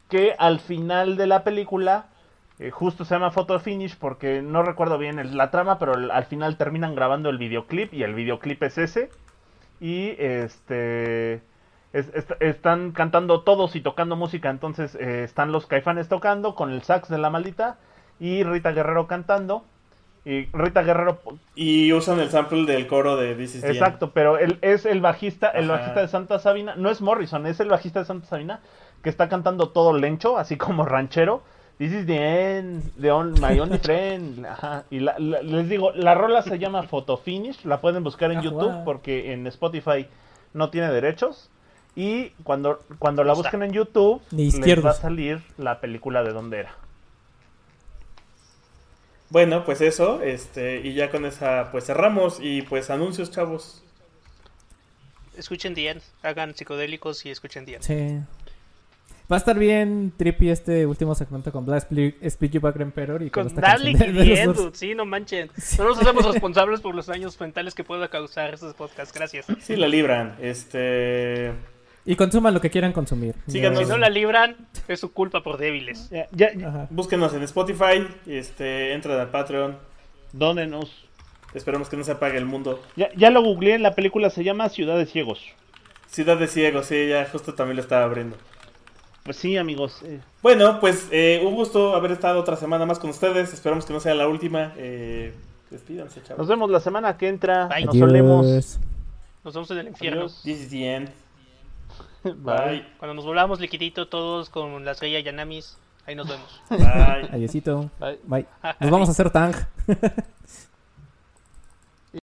que al final de la película eh, justo se llama Photo Finish porque no recuerdo bien la trama, pero al- al final terminan grabando el videoclip y el videoclip es ese y este es- est- están cantando todos y tocando música, entonces eh, están los Caifanes tocando con el sax de la maldita y Rita Guerrero cantando. Y Rita Guerrero, Y usan el sample del coro de This is exacto, pero él es el bajista, el bajista de Santa Sabina, no es Morrison, es el bajista de Santa Sabina que está cantando todo lencho, así como ranchero. This is the end, the on- my only friend. Ajá. Y la- la- les digo, la rola se llama Photo Finish, la pueden buscar en Ah, YouTube porque en Spotify no tiene derechos. Y cuando, cuando la busquen en YouTube, Ni les va a salir la película de dónde era. Bueno, pues eso, este, y ya con esa, pues cerramos y pues anuncios, chavos. Escuchen The End, hagan psicodélicos y escuchen The End. Sí. Va a estar bien trippy este último segmento con Blast Speed You Back Emperor y con, Con Darling y dude, sí, no manchen. No nos hacemos responsables por los daños mentales que pueda causar estos podcasts. Gracias. Sí, la libran. Este. Y consuman lo que quieran consumir. Síganos. Si no la libran, es su culpa por débiles. Ya, ya, ya, Ajá. Búsquenos en Spotify, este, entren al Patreon. dónenos. Esperemos que no se apague el mundo. Ya, ya lo googleé, la película se llama Ciudad de Ciegos. Ciudad de Ciegos, sí, ya justo también lo estaba abriendo. Pues sí, amigos. eh, Bueno, pues eh, un gusto haber estado otra semana más con ustedes. Esperamos que no sea la última. Eh, despídanse, nos chavos. vemos la semana que entra. Bye. Nos solemos. Nos vemos en el infierno. Adiós. This is the end. Bye. Bye. Cuando nos volvamos liquidito todos con las Rey Yanamis, ahí nos vemos. Bye. Adiósito. Bye. Bye. Nos vamos a hacer tang.